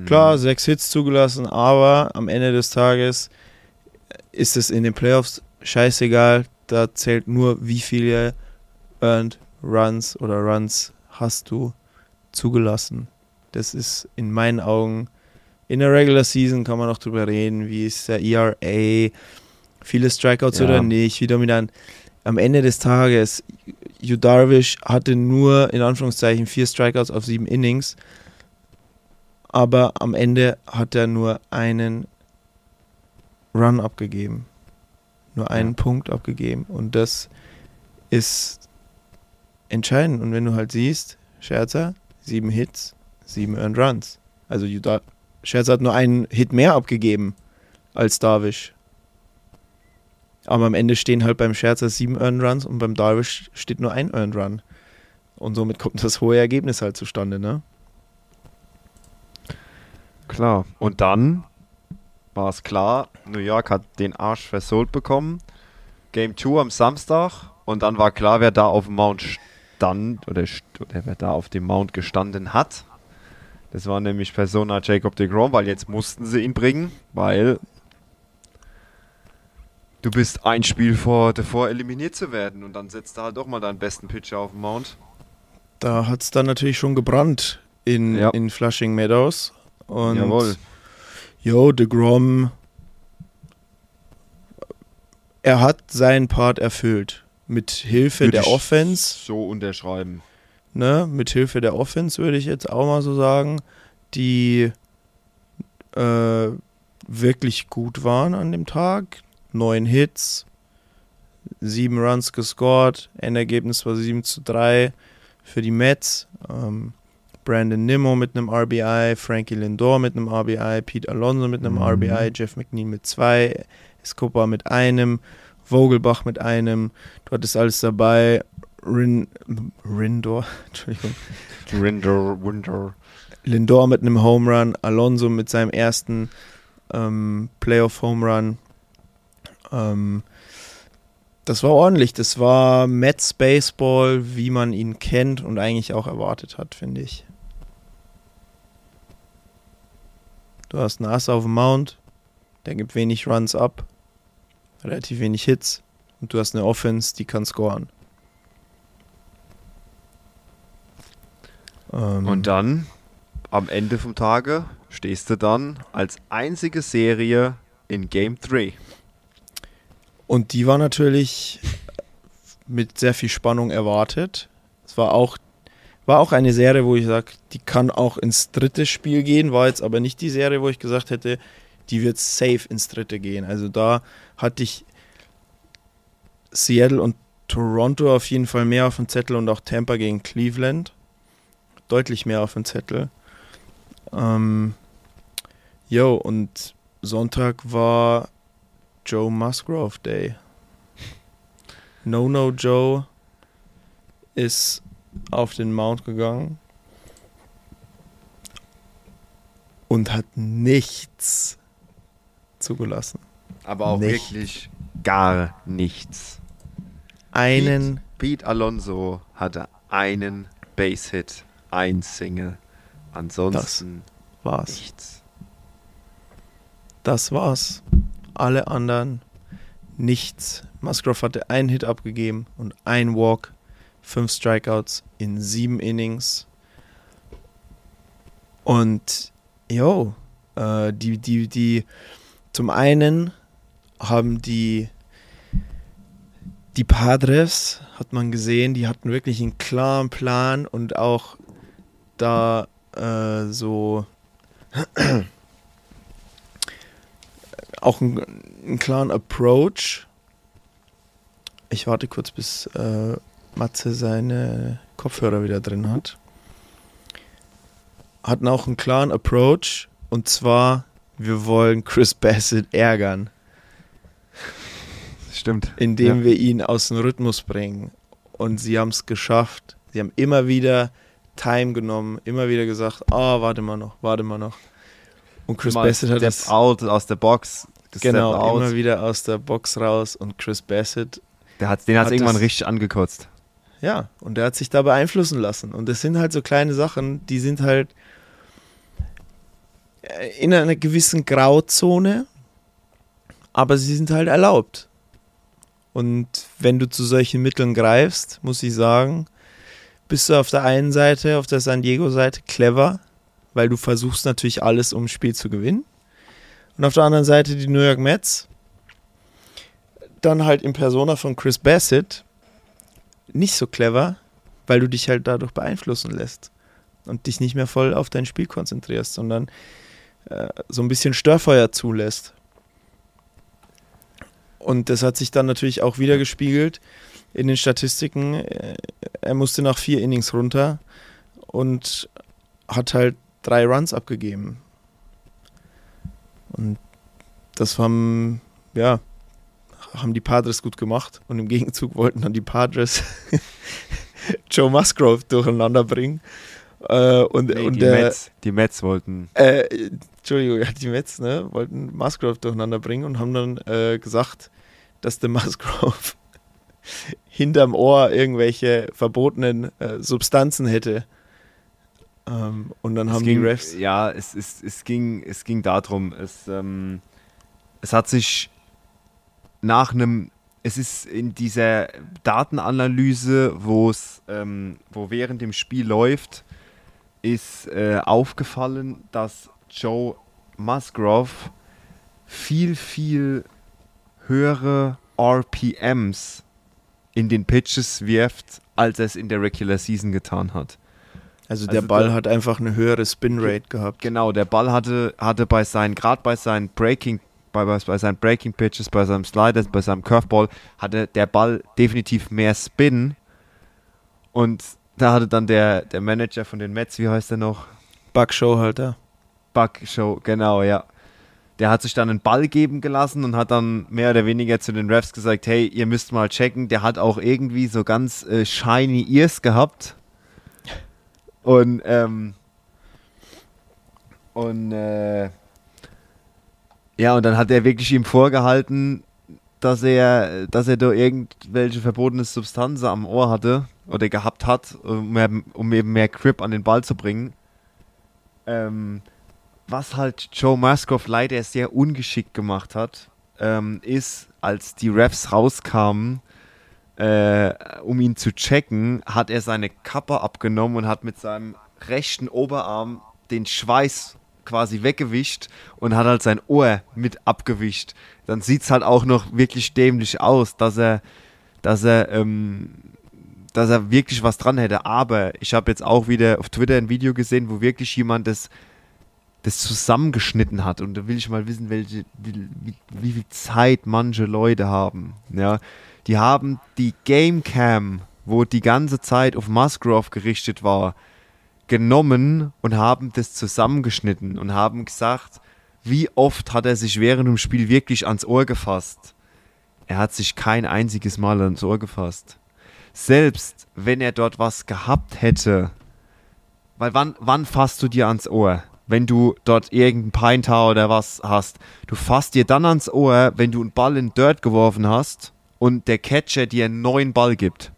Klar, sechs Hits zugelassen, aber am Ende des Tages ist es in den Playoffs scheißegal. Da zählt nur, wie viele Earned Runs oder Runs hast du zugelassen. Das ist in meinen Augen, in der Regular Season kann man noch drüber reden, wie ist der ERA, viele Strikeouts Ja. oder nicht, wie dominant. am Ende des Tages, Yu Darvish hatte nur in Anführungszeichen vier Strikeouts auf sieben Innings, aber am Ende hat er nur einen Run abgegeben. Nur einen Ja. Punkt abgegeben. Und das ist entscheidend. Und wenn du halt siehst, Scherzer, sieben Hits, sieben Earned Runs. Also Scherzer hat nur einen Hit mehr abgegeben als Darvish. Aber am Ende stehen halt beim Scherzer sieben Earned Runs und beim Darvish steht nur ein Earned Run. Und somit kommt das hohe Ergebnis halt zustande, ne? Klar. Und dann war es klar, New York hat den Arsch versohlt bekommen. Game 2 am Samstag und dann war klar, wer da auf dem Mount stand oder, oder wer da auf dem Mount gestanden hat. Das war nämlich Persona Jacob de Grom, weil jetzt mussten sie ihn bringen, weil du bist ein Spiel vor, davor eliminiert zu werden und dann setzt du halt doch mal deinen besten Pitcher auf den Mount. Da hat es dann natürlich schon gebrannt in, Ja. in Flushing Meadows. Und Jawohl. Jo, de Grom, er hat seinen Part erfüllt. Mit Hilfe Würde der Offense, So unterschreiben. ne, mit Hilfe der Offense würde ich jetzt auch mal so sagen, die äh, wirklich gut waren an dem Tag. Neun Hits, sieben Runs gescored, Endergebnis war 7 zu 3 für die Mets. Ähm, Brandon Nimmo mit einem RBI, Frankie Lindor mit einem RBI, Pete Alonso mit einem Mhm. RBI, Jeff McNeil mit zwei, Escobar mit einem, Vogelbach mit einem. Du hattest alles dabei. Rin, Rindor, Entschuldigung. Rinder, Winder. Lindor mit einem Home Run, Alonso mit seinem ersten ähm, Playoff Home Run. Ähm, das war ordentlich. Das war Mets Baseball, wie man ihn kennt und eigentlich auch erwartet hat, finde ich. Du hast einen Ass auf dem Mount, der gibt wenig Runs ab, relativ wenig Hits und du hast eine Offense, die kann scoren. Ähm, Und dann, am Ende vom Tage, stehst du dann als einzige Serie in Game 3. Und die war natürlich mit sehr viel Spannung erwartet. Es war auch, war auch eine Serie, wo ich sage, die kann auch ins dritte Spiel gehen, war jetzt aber nicht die Serie, wo ich gesagt hätte, die wird safe ins dritte gehen. Also da hatte ich Seattle und Toronto auf jeden Fall mehr auf dem Zettel und auch Tampa gegen Cleveland. Deutlich mehr auf dem Zettel. Ähm, und Sonntag war Joe Musgrove Day. No No Joe ist auf den Mount gegangen und hat nichts zugelassen. Aber auch Nicht. wirklich gar nichts. Einen, Pete, Pete Alonso hatte einen Base-Hit, ein Single. Ansonsten war's. nichts. Das war's. Alle anderen nichts. Musgrove hatte einen Hit abgegeben und ein Walk, fünf Strikeouts in sieben Innings. Und jo, äh, die, die, die, zum einen haben die, die Padres, hat man gesehen, die hatten wirklich einen klaren Plan und auch da äh, so auch einen, einen klaren Approach. Ich warte kurz, bis äh, Matze seine Kopfhörer wieder drin hat. Hatten auch einen klaren Approach und zwar, wir wollen Chris Bassett ärgern, Stimmt. indem Ja. wir ihn aus dem Rhythmus bringen. Und sie haben es geschafft. Sie haben immer wieder Time genommen, immer wieder gesagt, ah, warte mal noch, warte mal noch. Und Chris Mal Bassett hat es out aus der Box. genau immer wieder aus der Box raus und Chris Bassett Der hat, den hat hat irgendwann das- richtig angekotzt. Ja, und der hat sich da beeinflussen lassen. Und das sind halt so kleine Sachen, die sind halt äh, in einer gewissen Grauzone, aber sie sind halt erlaubt. Und wenn du zu solchen Mitteln greifst, muss ich sagen, bist du auf der einen Seite, auf der San Diego-Seite clever, weil du versuchst natürlich alles, um ein Spiel zu gewinnen. Und auf der anderen Seite die New York Mets. dann halt in Persona von Chris Bassett nicht so clever, weil du dich halt dadurch beeinflussen lässt und dich nicht mehr voll auf dein Spiel konzentrierst, sondern äh, so ein bisschen Störfeuer zulässt. Und das hat sich dann natürlich auch wieder gespiegelt in den Statistiken. Äh, Er musste nach vier Innings runter und hat halt drei Runs abgegeben. Und das haben, ja, haben die Padres gut gemacht. Und im Gegenzug wollten dann die Padres Joe Musgrove durcheinander bringen. Äh, und, Nee, und die, der, Mets, die Mets wollten. äh, Entschuldigung, ja, die Mets ne, wollten Musgrove durcheinander bringen und haben dann äh, gesagt, dass der Musgrove hinterm Ohr irgendwelche verbotenen äh, Substanzen hätte. Ähm, und dann Es haben ging, die Refs. Ja, es, es, es, ging, es ging darum, es, ähm, es hat sich nach einem, es ist in dieser Datenanalyse, wo es, ähm, wo während dem Spiel läuft, ist äh, aufgefallen, dass Joe Musgrove viel, viel höhere RPMs in den Pitches wirft, als er es in der Regular Season getan hat. Also der also Ball der- hat einfach eine höhere Spin-Rate gehabt. Genau, der Ball hatte, hatte bei seinen, gerade bei seinen Breaking, bei, bei, seinen Breaking Pitches, bei seinem Slider, bei seinem Curveball, hatte der Ball definitiv mehr Spin. Und da hatte dann der, der Manager von den Mets, wie heißt der noch? Buck Showhalter. Buck Show, genau, ja. Der hat sich dann einen Ball geben gelassen und hat dann mehr oder weniger zu den Refs gesagt, hey, ihr müsst mal checken. Der hat auch irgendwie so ganz äh, shiny Ears gehabt. Und, ähm, und, äh, ja, und dann hat er wirklich ihm vorgehalten, dass er, dass er da irgendwelche verbotene Substanzen am Ohr hatte oder gehabt hat, um, eben- um eben mehr Grip an den Ball zu bringen. Ähm, was halt Joe Musgrove leider sehr ungeschickt gemacht hat, ähm, ist, als die Refs rauskamen, äh, um ihn zu checken, hat er seine Kappe abgenommen und hat mit seinem rechten Oberarm den Schweiß quasi weggewischt und hat halt sein Ohr mit abgewischt. Dann sieht es halt auch noch wirklich dämlich aus, dass er, dass er, ähm, dass er wirklich was dran hätte. Aber ich habe jetzt auch wieder auf Twitter ein Video gesehen, wo wirklich jemand das, das zusammengeschnitten hat. Und da will ich mal wissen, welche, wie, wie, viel Zeit manche Leute haben. Ja, die haben die Gamecam, wo die ganze Zeit auf Musgrove gerichtet war, genommen und haben das zusammengeschnitten und haben gesagt, wie oft hat er sich während dem Spiel wirklich ans Ohr gefasst. Er hat sich kein einziges Mal ans Ohr gefasst. Selbst wenn er dort was gehabt hätte, weil wann, wann fasst du dir ans Ohr? Wenn du dort irgendein Pine oder was hast. Du fasst dir dann ans Ohr, wenn du einen Ball in Dirt geworfen hast und der Catcher dir einen neuen Ball gibt.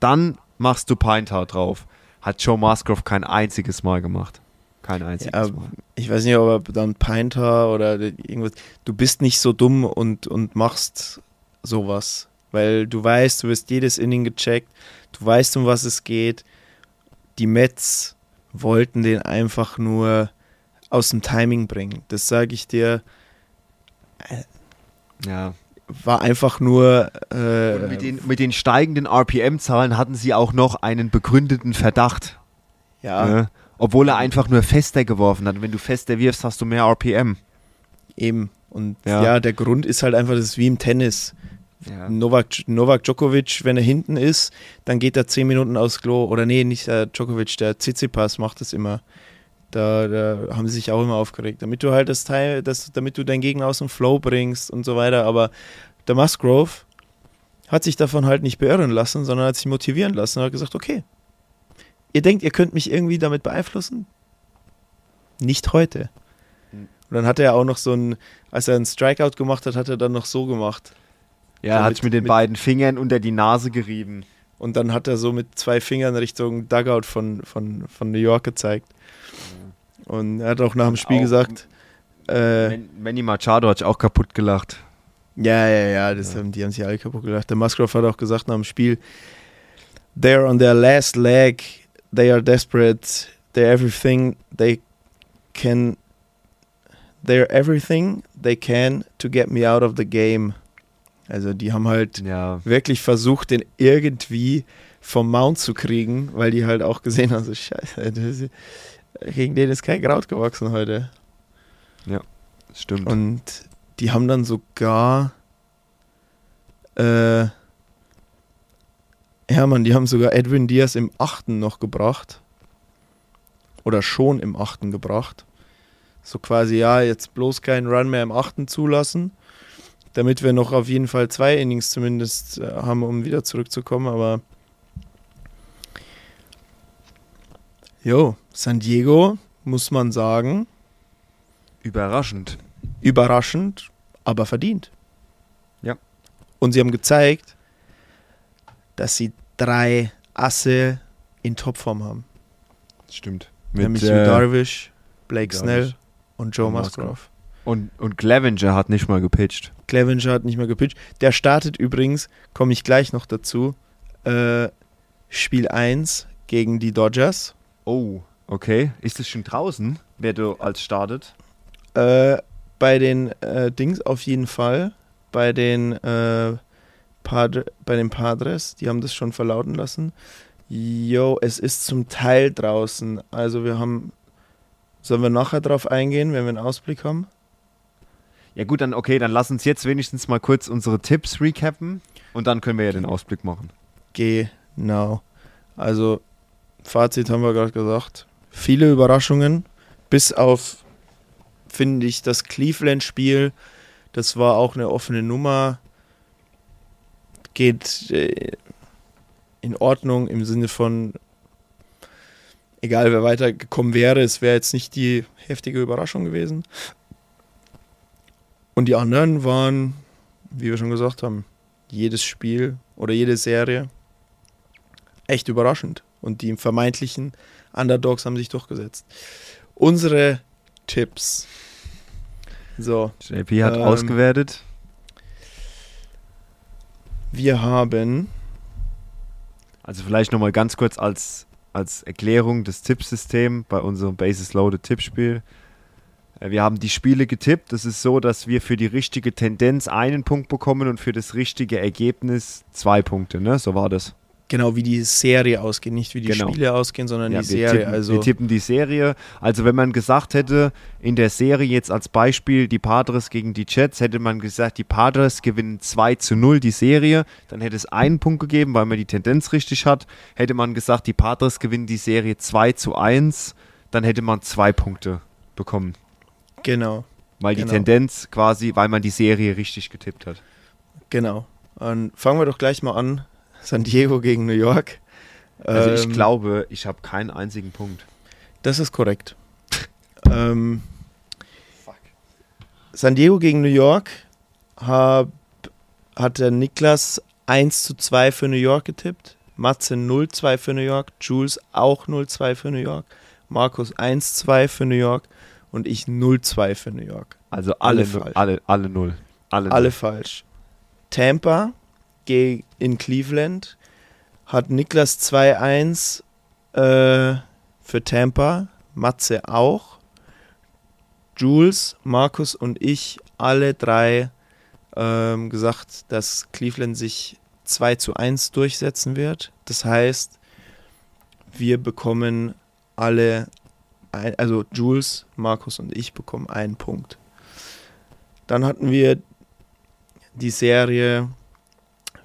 Dann machst du Pine drauf. Hat Joe Musgrove kein einziges Mal gemacht. Kein einziges Ja, Mal. ich weiß nicht, ob er dann Pinter oder irgendwas. Du bist nicht so dumm und, und machst sowas. Weil du weißt, du wirst jedes Inning gecheckt, du weißt, um was es geht. Die Mets wollten den einfach nur aus dem Timing bringen. Das sage ich dir, Ja. War einfach nur. Äh, Und mit den, mit den steigenden RPM-Zahlen hatten sie auch noch einen begründeten Verdacht. ja, Ne? Obwohl er einfach nur fester geworfen hat. Wenn du fester wirfst, hast du mehr RPM. eben. Und Ja. ja. der Grund ist halt einfach, das ist wie im Tennis. Ja. Novak, Novak Djokovic, wenn er hinten ist, dann geht er 10 Minuten aufs Klo. Oder nee, nicht der Djokovic, der Tsitsipas macht das immer. Da, da haben sie sich auch immer aufgeregt. Damit du halt das Teil, das, damit du deinen Gegner aus dem Flow bringst und so weiter. Aber der Musgrove hat sich davon halt nicht beirren lassen, sondern hat sich motivieren lassen und hat gesagt, okay, ihr denkt, ihr könnt mich irgendwie damit beeinflussen? Nicht heute. Hm. Und dann hat er auch noch so ein, als er einen Strikeout gemacht hat, hat er dann noch so gemacht. Ja, er So hat mit- mit den mit- beiden Fingern unter die Nase gerieben. Und dann hat er so mit zwei Fingern Richtung Dugout von, von, von New York gezeigt. Und er hat auch nach dem Spiel Auch- gesagt, äh, Man- Manny Machado hat sich auch kaputt gelacht. ja, ja, ja, das Haben, die haben sich alle kaputt gelacht. Der Musgrove hat auch gesagt nach dem Spiel, they're on their last leg, they are desperate, they're everything they can, they're everything they can to get me out of the game. Also die haben halt Ja, wirklich versucht, den irgendwie vom Mount zu kriegen, weil die halt auch gesehen haben, so scheiße, das ist, gegen den ist kein Kraut gewachsen heute. das stimmt. Und die haben dann sogar äh, ja Mann, die haben sogar Edwin Diaz im achten noch gebracht. Oder schon im achten gebracht. So quasi, ja, jetzt bloß keinen Run mehr im achten zulassen. Damit wir noch auf jeden Fall zwei Innings zumindest äh, haben, um wieder zurückzukommen. Aber jo, San Diego, muss man sagen, Überraschend. überraschend, aber verdient. Ja. Und sie haben gezeigt, dass sie drei Asse in Topform haben. Stimmt. nämlich äh, Darvish, Blake Darvish Snell und Joe und Musgrove. Und, und Clevenger hat nicht mal gepitcht. Clevenger hat nicht mehr gepitcht. Der startet übrigens, komme ich gleich noch dazu, äh, Spiel 1 gegen die Dodgers. Oh, okay. Ist es schon draußen, wer du als startet? Äh, bei den äh, Dings auf jeden Fall. Bei den, äh, Padre, bei den Padres, die haben das schon verlauten lassen. Jo, es ist zum Teil draußen. Also wir haben. Sollen wir nachher drauf eingehen, wenn wir einen Ausblick haben? Ja gut, dann okay, dann lass uns jetzt wenigstens mal kurz unsere Tipps recappen und dann können wir ja den Ausblick machen. Genau. Also, Fazit haben wir gerade gesagt. Viele Überraschungen, bis auf, finde ich, das Cleveland-Spiel. Das war auch eine offene Nummer. Geht äh, in Ordnung im Sinne von, egal wer weitergekommen wäre, es wäre jetzt nicht die heftige Überraschung gewesen. Und die anderen waren, wie wir schon gesagt haben, jedes Spiel oder jede Serie echt überraschend. Und die vermeintlichen Underdogs haben sich durchgesetzt. Unsere Tipps. So, JP hat Ähm, ausgewertet. wir haben Also vielleicht nochmal ganz kurz als, als Erklärung das Tippsystem bei unserem Basis Loaded Tippspiel. Äh, Wir haben die Spiele getippt. Das ist so, dass wir für die richtige Tendenz einen Punkt bekommen und für das richtige Ergebnis zwei Punkte. Ne? So war das. Genau wie die Serie ausgeht, nicht wie die Genau. Spiele ausgehen, sondern Ja, die Serie. tippen, also wir tippen die Serie. Also wenn man gesagt hätte, in der Serie jetzt als Beispiel die Padres gegen die Jets, hätte man gesagt, die Padres gewinnen 2 zu 0 die Serie, dann hätte es einen Punkt gegeben, weil man die Tendenz richtig hat. Hätte man gesagt, die Padres gewinnen die Serie 2 zu 1, dann hätte man zwei Punkte bekommen. genau, Weil die Genau. Tendenz quasi, weil man die Serie richtig getippt hat. genau. Und fangen wir doch gleich mal an. San Diego gegen New York. Also ich Ähm, glaube, ich habe keinen einzigen Punkt. Das ist korrekt. ähm, San Diego gegen New York hab, hat der Niklas 1 zu 2 für New York getippt. Matze 0-2 für New York. Jules auch 0-2 für New York. Markus 1-2 für New York. Und ich 0-2 für New York. Also alle alle, falsch. alle, alle null. Alle, Alle null. falsch. Tampa in Cleveland hat Niklas 2-1 äh, für Tampa, Matze auch. Jules, Markus und ich alle drei ähm, gesagt, dass Cleveland sich 2 zu 1 durchsetzen wird. Das heißt, wir bekommen alle, ein, also Jules, Markus und ich bekommen einen Punkt. Dann hatten wir die Serie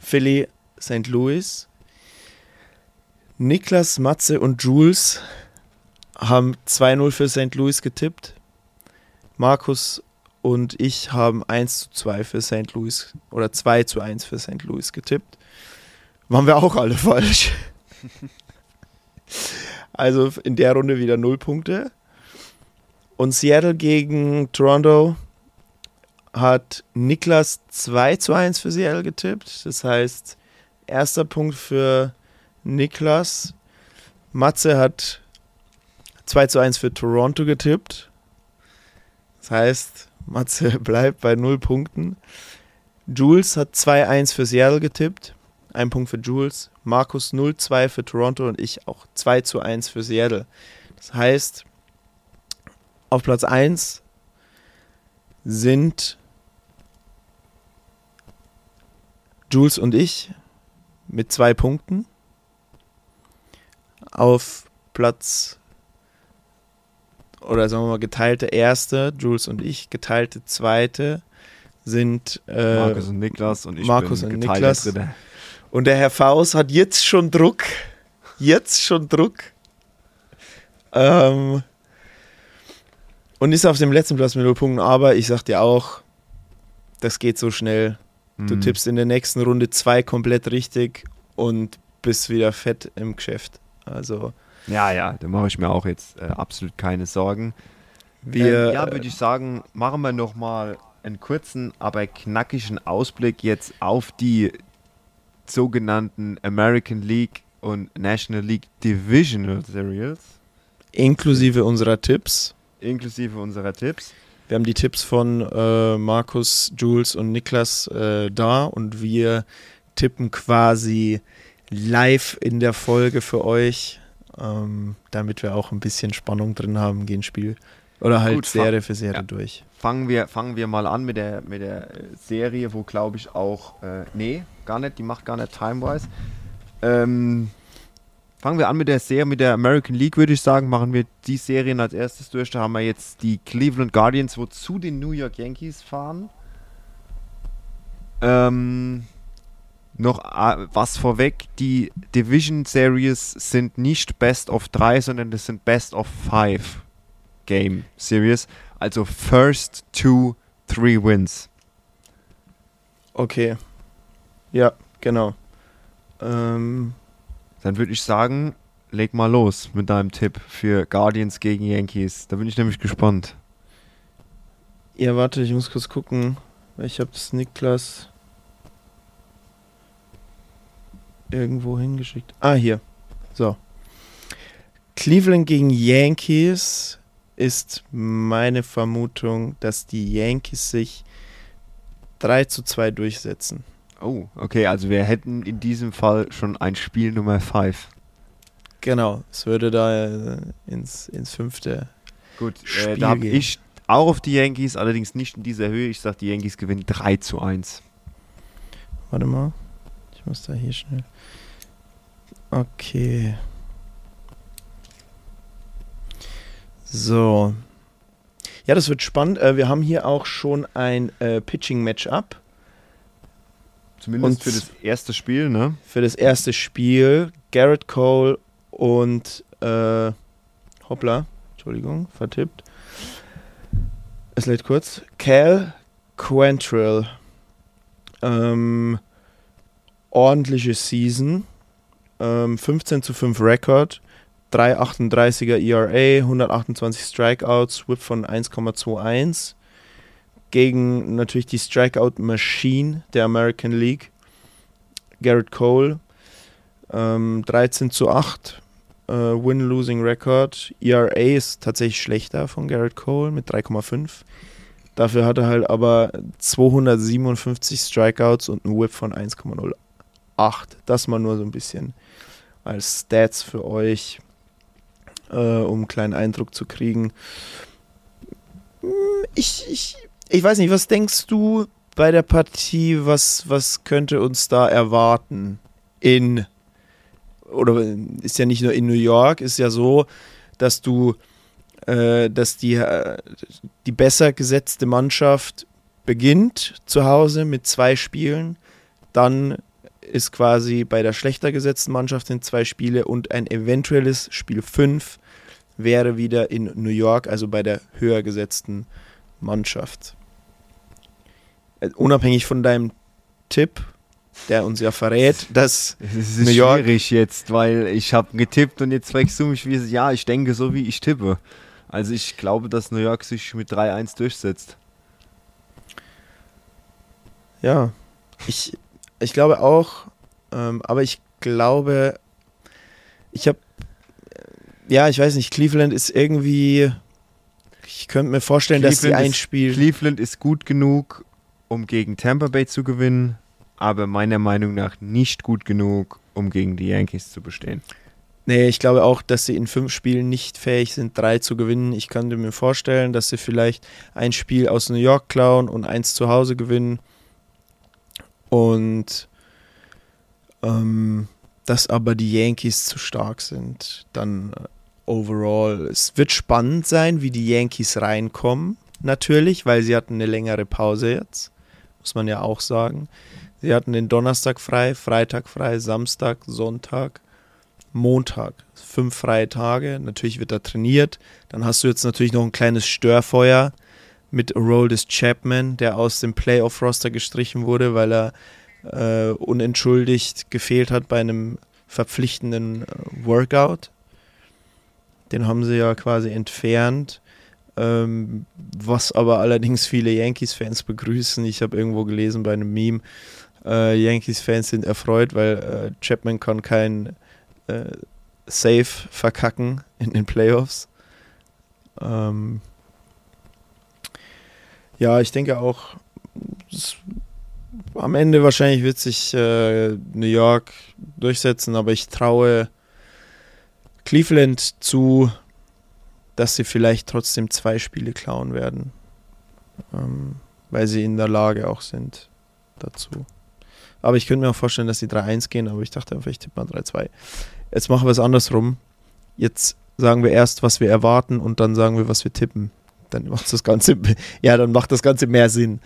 Philly St. Louis. Niklas, Matze und Jules haben 2-0 für St. Louis getippt. Markus und ich haben 1 zu 2 für St. Louis oder 2 zu 1 für St. Louis getippt. Waren wir auch alle falsch. also in der Runde wieder 0 Punkte. Und Seattle gegen Toronto hat Niklas 2 zu 1 für Seattle getippt. Das heißt, erster Punkt für Niklas. Matze hat 2 zu 1 für Toronto getippt. Das heißt, Matze bleibt bei 0 Punkten. Jules hat 2-1 für Seattle getippt. Ein Punkt für Jules. Markus 0-2 für Toronto und ich auch 2 zu 1 für Seattle. Das heißt, auf Platz 1 sind Jules und ich mit zwei Punkten. Auf Platz oder sagen wir mal geteilte erste, Jules und ich, geteilte zweite sind äh, Markus und Niklas und ich Markus bin und Niklas. Dritter. und der Herr Faust hat jetzt schon Druck. Jetzt schon Druck. Ähm, und ist auf dem letzten Platz mit null Punkten, aber ich sag dir auch, das geht so schnell. Du Mhm. tippst in der nächsten Runde zwei komplett richtig und bist wieder fett im Geschäft. Also Ja, ja, da mache ich mir auch jetzt äh, absolut keine Sorgen. wir, ähm, ja, würde ich sagen, machen wir noch mal einen kurzen, aber knackigen Ausblick jetzt auf die sogenannten American League und National League Divisional Series, inklusive unserer Tipps. inklusive unserer Tipps. Wir haben die Tipps von äh, Markus, Jules und Niklas äh, da und wir tippen quasi live in der Folge für euch, ähm, damit wir auch ein bisschen Spannung drin haben, gehen Spiel oder halt Gut, Serie für Serie ja. durch. Fangen wir, fangen wir mal an mit der, mit der Serie, wo glaube ich auch, äh, nee, gar nicht, die macht gar nicht Timewise. Ähm, fangen wir an mit der Serie, mit der American League, würde ich sagen, machen wir die Serien als erstes durch. Da haben wir jetzt die Cleveland Guardians, wo zu den New York Yankees fahren. Ähm, noch äh, was vorweg, die Division Series sind nicht Best of 3, sondern das sind Best of 5 Game Series. Also First to Three Wins. Okay. Ja, genau. Ähm, Dann würde ich sagen, leg mal los mit deinem Tipp für Guardians gegen Yankees. Da bin ich nämlich gespannt. ja, warte, ich muss kurz gucken. Ich habe das Niklas irgendwo hingeschickt. Ah, hier. So. Cleveland gegen Yankees ist meine Vermutung, dass die Yankees sich 3 zu 2 durchsetzen. Oh, okay, also wir hätten in diesem Fall schon ein Spiel Nummer 5. Genau, es würde da äh, ins, ins fünfte. Gut, Spiel äh, da habe ich auch auf die Yankees, allerdings nicht in dieser Höhe. Ich sage, die Yankees gewinnen 3 zu 1. Warte mal. Ich muss da hier schnell. Okay. So. Ja, das wird spannend. Äh, wir haben hier auch schon ein äh, Pitching-Matchup Zumindest Und- für das erste Spiel, ne? für das erste Spiel. Garrett Cole und äh, hoppla, Entschuldigung, vertippt. Es lädt kurz. Cal Quantrill. Ähm, ordentliche Season. Ähm, 15 zu 5 Rekord. 3,38er ERA, 128 Strikeouts, Whip von 1,21. Gegen natürlich die Strikeout-Machine der American League. Garrett Cole. Ähm, 13 zu 8. Äh, Win-Losing-Record. ERA ist tatsächlich schlechter von Garrett Cole mit 3,5. Dafür hat er halt aber 257 Strikeouts und einen Whip von 1,08. Das mal nur so ein bisschen als Stats für euch, äh, um einen kleinen Eindruck zu kriegen. Hm, Ich, ich, ich weiß nicht, was denkst du bei der Partie, was, was könnte uns da erwarten? In, oder ist ja nicht nur in New York, ist ja so, dass du, äh, dass die, äh, die besser gesetzte Mannschaft beginnt zu Hause mit zwei Spielen, dann ist quasi bei der schlechter gesetzten Mannschaft sind zwei Spiele und ein eventuelles Spiel 5 wäre wieder in New York, also bei der höher gesetzten Mannschaft. Äh, Unabhängig von deinem Tipp, der uns ja verrät, dass Es ist New York- schwierig jetzt, weil ich habe getippt und jetzt fragst du mich, wie es, ja, ich denke so, wie ich tippe. Also ich glaube, dass New York sich mit 3-1 durchsetzt. Ja, ich, ich glaube auch, ähm, aber ich glaube, ich habe, ja, ich weiß nicht, Cleveland ist irgendwie, ich könnte mir vorstellen, dass sie Cleveland ein Spiel, Cleveland ist gut genug, um gegen Tampa Bay zu gewinnen, aber meiner Meinung nach nicht gut genug, um gegen die Yankees zu bestehen. nee, ich glaube auch, dass sie in fünf Spielen nicht fähig sind, drei zu gewinnen. Ich könnte mir vorstellen, dass sie vielleicht ein Spiel aus New York klauen und eins zu Hause gewinnen und Ähm, dass aber die Yankees zu stark sind. Dann äh, overall, es wird spannend sein, wie die Yankees reinkommen, natürlich, weil sie hatten eine längere Pause jetzt, muss man ja auch sagen. Sie hatten den Donnerstag frei, Freitag frei, Samstag, Sonntag, Montag. Fünf freie Tage. Natürlich wird da trainiert. Dann hast du jetzt natürlich noch ein kleines Störfeuer mit Aroldis Chapman, der aus dem Playoff-Roster gestrichen wurde, weil er äh, unentschuldigt gefehlt hat bei einem verpflichtenden äh, Workout. Den haben sie ja quasi entfernt. Ähm, was aber allerdings viele Yankees-Fans begrüßen. Ich habe irgendwo gelesen bei einem Meme, äh, Yankees-Fans sind erfreut, weil äh, Chapman kann kein äh, Save verkacken in den Playoffs. Ähm ja, ich denke auch, am Ende wahrscheinlich wird sich äh, New York durchsetzen, aber ich traue Cleveland zu, dass sie vielleicht trotzdem zwei Spiele klauen werden, ähm, weil sie in der Lage auch sind dazu. Aber ich könnte mir auch vorstellen, dass sie 3-1 gehen, aber ich dachte einfach, ich tippe mal 3-2. Jetzt machen wir es andersrum. Jetzt sagen wir erst, was wir erwarten und dann sagen wir, was wir tippen. Dann macht das Ganze, ja, dann macht das Ganze mehr Sinn.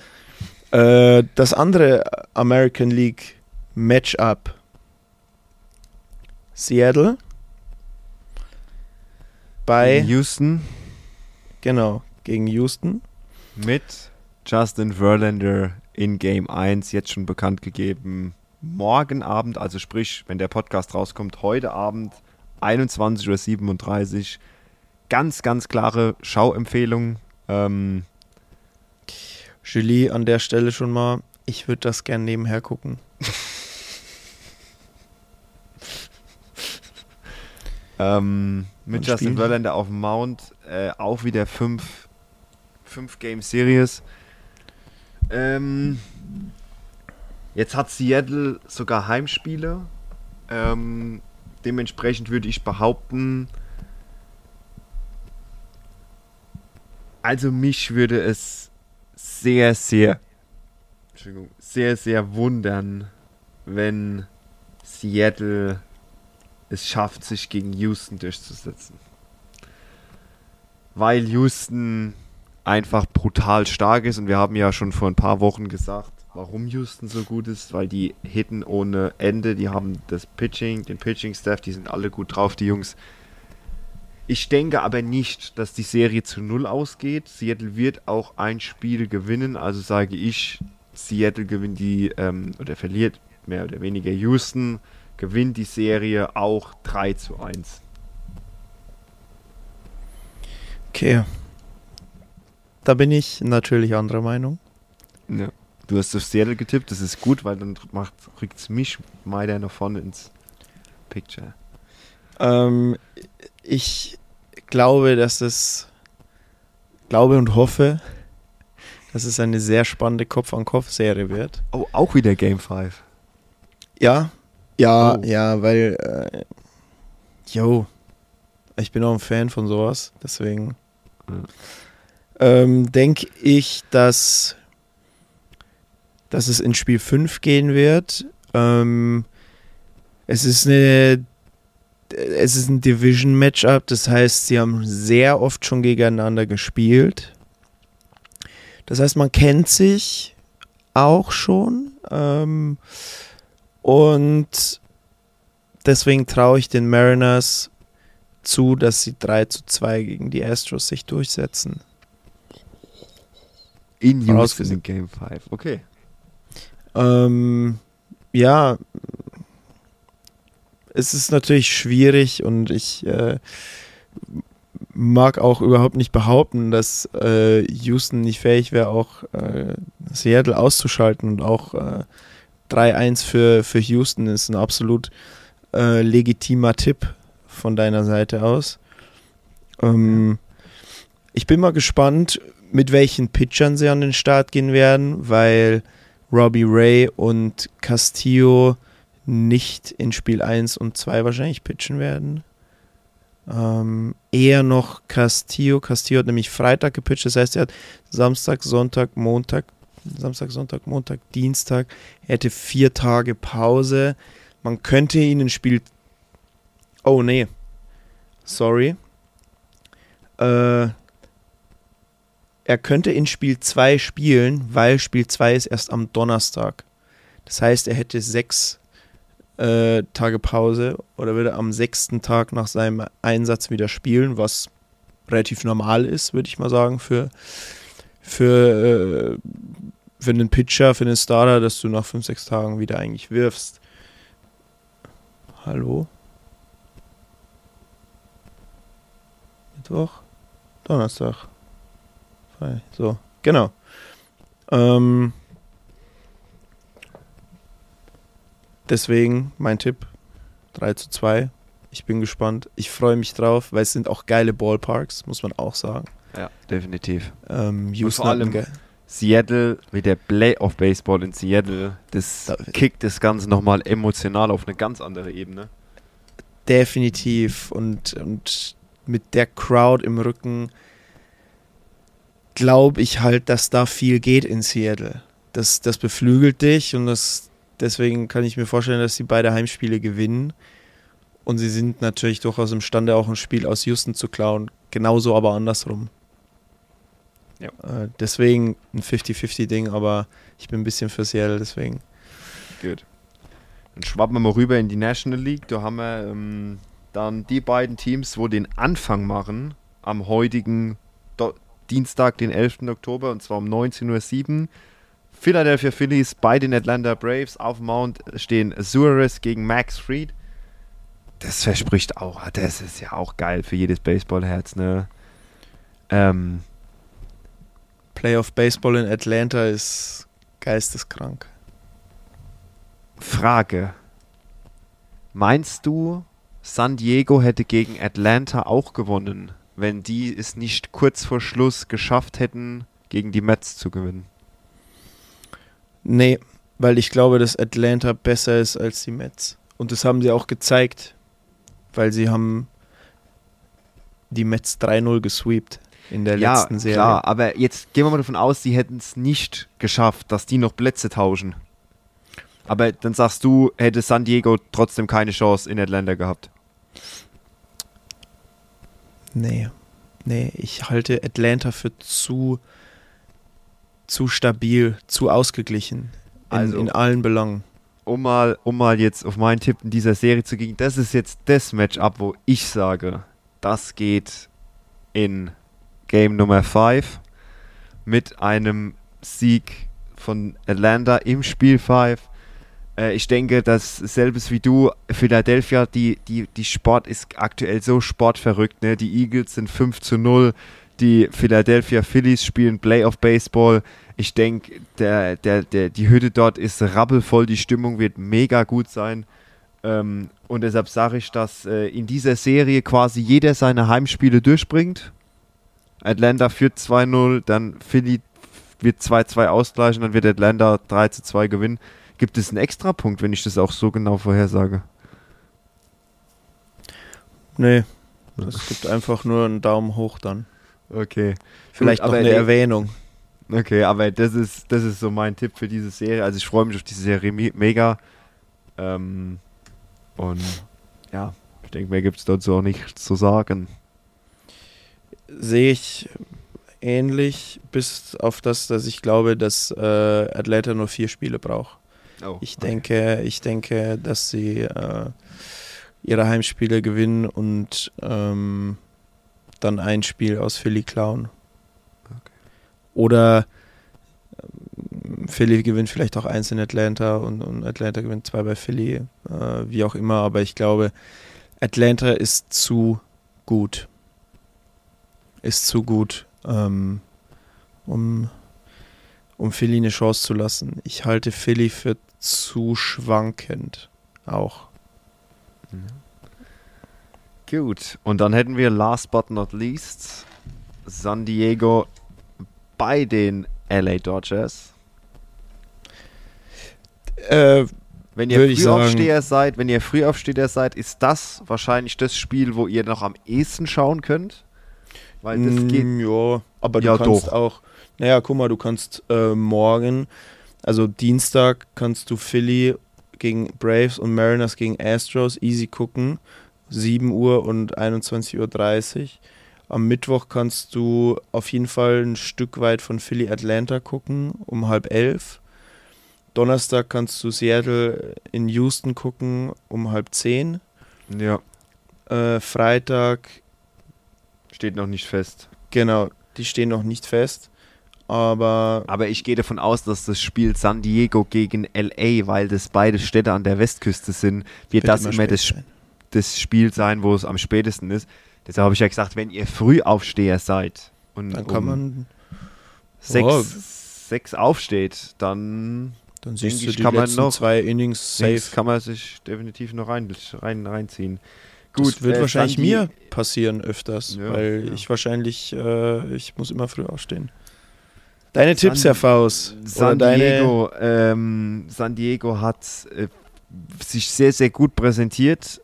Äh, das andere American League Matchup Seattle bei Houston genau gegen Houston mit Justin Verlander in Game 1 jetzt schon bekannt gegeben. Morgen Abend, also sprich, wenn der Podcast rauskommt, heute Abend 21.37 Uhr. Ganz, ganz klare Schauempfehlung. Ähm, Julie an der Stelle schon mal, ich würde das gern nebenher gucken. ähm, mit Justin spielen- Verlander auf dem Mount, äh, auch wieder 5 Game Series. Ähm, jetzt hat Seattle sogar Heimspiele. Ähm, dementsprechend würde ich behaupten, also mich würde es sehr, sehr, Entschuldigung, sehr, sehr wundern, wenn Seattle es schafft, sich gegen Houston durchzusetzen. Weil Houston einfach brutal stark ist und wir haben ja schon vor ein paar Wochen gesagt, warum Houston so gut ist, weil die hitten ohne Ende, die haben das Pitching, den Pitching-Staff, die sind alle gut drauf, die Jungs. Ich denke aber nicht, dass die Serie zu Null ausgeht. Seattle wird auch ein Spiel gewinnen, also sage ich, Seattle gewinnt die, ähm, oder verliert mehr oder weniger Houston, gewinnt die Serie auch 3 zu 1. Okay. Da bin ich natürlich anderer Meinung. Ja. Du hast auf Seattle getippt, das ist gut, weil dann rückt es mich weiter nach vorne ins Picture. Ähm, ich glaube, dass es, glaube und hoffe, dass es eine sehr spannende Kopf-an-Kopf-Serie wird. Oh, auch wieder Game 5. Ja, ja, Oh. ja, weil, äh, yo, ich bin auch ein Fan von sowas, deswegen ähm, denke ich, dass, dass es in Spiel 5 gehen wird. Ähm, es ist eine es ist ein Division-Matchup, das heißt, sie haben sehr oft schon gegeneinander gespielt. Das heißt, man kennt sich auch schon. Ähm, und deswegen traue ich den Mariners zu, dass sie 3 zu 2 gegen die Astros sich durchsetzen. In Houston Game 5. Okay. Ähm, ja, es ist natürlich schwierig und ich äh, mag auch überhaupt nicht behaupten, dass äh, Houston nicht fähig wäre, auch äh, Seattle auszuschalten und auch äh, 3-1 für, für Houston ist ein absolut äh, legitimer Tipp von deiner Seite aus. Ähm, ich bin mal gespannt, mit welchen Pitchern sie an den Start gehen werden, weil Robbie Ray und Castillo nicht in Spiel 1 und 2 wahrscheinlich pitchen werden. Ähm, eher noch Castillo. Castillo hat nämlich Freitag gepitcht, das heißt, er hat Samstag, Sonntag, Montag, Samstag, Sonntag, Montag, Dienstag. Er hätte vier Tage Pause. man könnte ihn in Spiel. Oh nee. Sorry. Äh, er könnte in Spiel 2 spielen, weil Spiel 2 ist erst am Donnerstag. Das heißt, er hätte sechs äh, Tage Pause oder würde am sechsten Tag nach seinem Einsatz wieder spielen, was relativ normal ist, würde ich mal sagen, für, für, äh, für einen Pitcher, für einen Starter, dass du nach fünf, sechs Tagen wieder eigentlich wirfst. Hallo? Mittwoch? Donnerstag. Frei. So, genau. Ähm, deswegen mein Tipp: 3 zu 2. Ich bin gespannt. Ich freue mich drauf, weil es sind auch geile Ballparks, muss man auch sagen. Ja, definitiv. Ähm, Houston vor hat einen allem- Seattle, mit der Playoff Baseball in Seattle, das Da- kickt das Ganze nochmal emotional auf eine ganz andere Ebene. definitiv und, und mit der Crowd im Rücken glaube ich halt, dass da viel geht in Seattle. Das, das beflügelt dich und das, deswegen kann ich mir vorstellen, dass sie beide Heimspiele gewinnen. Und sie sind natürlich durchaus imstande, auch ein Spiel aus Houston zu klauen. Genauso aber andersrum. Ja. Äh, deswegen ein 50-50-Ding, aber ich bin ein bisschen für Seattle, deswegen. Gut. Dann schwappen wir mal rüber in die National League. Da haben wir ähm, dann die beiden Teams, wo den Anfang machen am heutigen Do Dienstag, den 11. Oktober, und zwar um 19.07 Uhr. Philadelphia Phillies bei den Atlanta Braves. Auf dem Mount stehen Suarez gegen Max Fried. Das verspricht auch, das ist ja auch geil für jedes Baseballherz, ne? Ähm, Playoff Baseball in Atlanta ist geisteskrank. Frage. Meinst du, San Diego hätte gegen Atlanta auch gewonnen, wenn die es nicht kurz vor Schluss geschafft hätten, gegen die Mets zu gewinnen? Nee, weil ich glaube, dass Atlanta besser ist als die Mets. Und das haben sie auch gezeigt, weil sie haben die Mets 3-0 gesweept in der ja, letzten Serie. klar, aber jetzt gehen wir mal davon aus, sie hätten es nicht geschafft, dass die noch Plätze tauschen. Aber dann sagst du, hätte San Diego trotzdem keine Chance in Atlanta gehabt. Nee, nee, ich halte Atlanta für zu, zu stabil, zu ausgeglichen in, Also- in allen Belangen. um mal, um mal jetzt auf meinen Tipp in dieser Serie zu gehen, das ist jetzt das Matchup, wo ich sage, das geht in Game Nummer 5 mit einem Sieg von Atlanta im Spiel 5. Äh, ich denke, dass selbes wie du, Philadelphia, die, die, die Sport ist aktuell so sportverrückt. Ne? Die Eagles sind 5 zu 0. Die Philadelphia Phillies spielen Playoff Baseball. Ich denke, der, der, der, die Hütte dort ist rappelvoll, die Stimmung wird mega gut sein. Ähm, und deshalb sage ich, dass äh, in dieser Serie quasi jeder seine Heimspiele durchbringt. Atlanta führt 2-0, dann Philly wird 2-2 ausgleichen, dann wird Atlanta 3-2 gewinnen. Gibt es einen Extrapunkt, wenn ich das auch so genau vorhersage? Nee, es gibt einfach nur einen Daumen hoch dann. Okay. Vielleicht Gut, noch aber eine Erwähnung. Okay, aber das ist, das ist so mein Tipp für diese Serie. Also ich freue mich auf diese Serie me- mega. Ähm, und ja, ich denke, mehr gibt es dazu auch nichts zu sagen. Sehe ich ähnlich, bis auf das, dass ich glaube, dass äh, Atlanta nur vier Spiele braucht. Oh, Ich denke, ich denke, dass sie äh, ihre Heimspiele gewinnen und ähm, dann ein Spiel aus Philly klauen. Oder ähm, Philly gewinnt vielleicht auch eins in Atlanta und, und Atlanta gewinnt zwei bei Philly, äh, wie auch immer. Aber ich glaube, Atlanta ist zu gut. Ist zu gut, ähm, um, um Philly eine Chance zu lassen. Ich halte Philly für zu schwankend auch. Gut, und dann hätten wir last but not least San Diego bei den LA Dodgers. Äh, Wenn ihr sagen- Frühaufsteher seid, wenn ihr Frühaufsteher seid, ist das wahrscheinlich das Spiel, wo ihr noch am ehesten schauen könnt. Weil das Mm, geht. Ja, aber du Ja, kannst doch. auch, naja, guck mal, du kannst äh, morgen, also Dienstag, kannst du Philly gegen Braves und Mariners gegen Astros easy gucken. 7 Uhr und 21.30 Uhr. Am Mittwoch kannst du auf jeden Fall ein Stück weit von Philly Atlanta gucken, um halb elf. Donnerstag kannst du Seattle in Houston gucken, um halb zehn. Ja, Äh, Freitag, steht noch nicht fest. genau, die stehen noch nicht fest. Aber Aber ich gehe davon aus, dass das Spiel San Diego gegen LA, weil das beide Städte an der Westküste sind, wird, das immer immer das, sein. das Spiel sein, wo es am spätesten ist. Deshalb habe ich ja gesagt, wenn ihr Frühaufsteher seid und Dann kann um man, sechs, Oh. sechs aufsteht, dann dann siehst du die kann man letzten noch- zwei Innings safe. kann man sich definitiv noch rein, rein, reinziehen. Das wird äh, wahrscheinlich mir passieren öfters, Ja, weil ja. ich wahrscheinlich, äh, ich muss immer früh aufstehen. Deine San- Tipps, Herr Faust. San Diego, ähm, San Diego hat äh, sich sehr, sehr gut präsentiert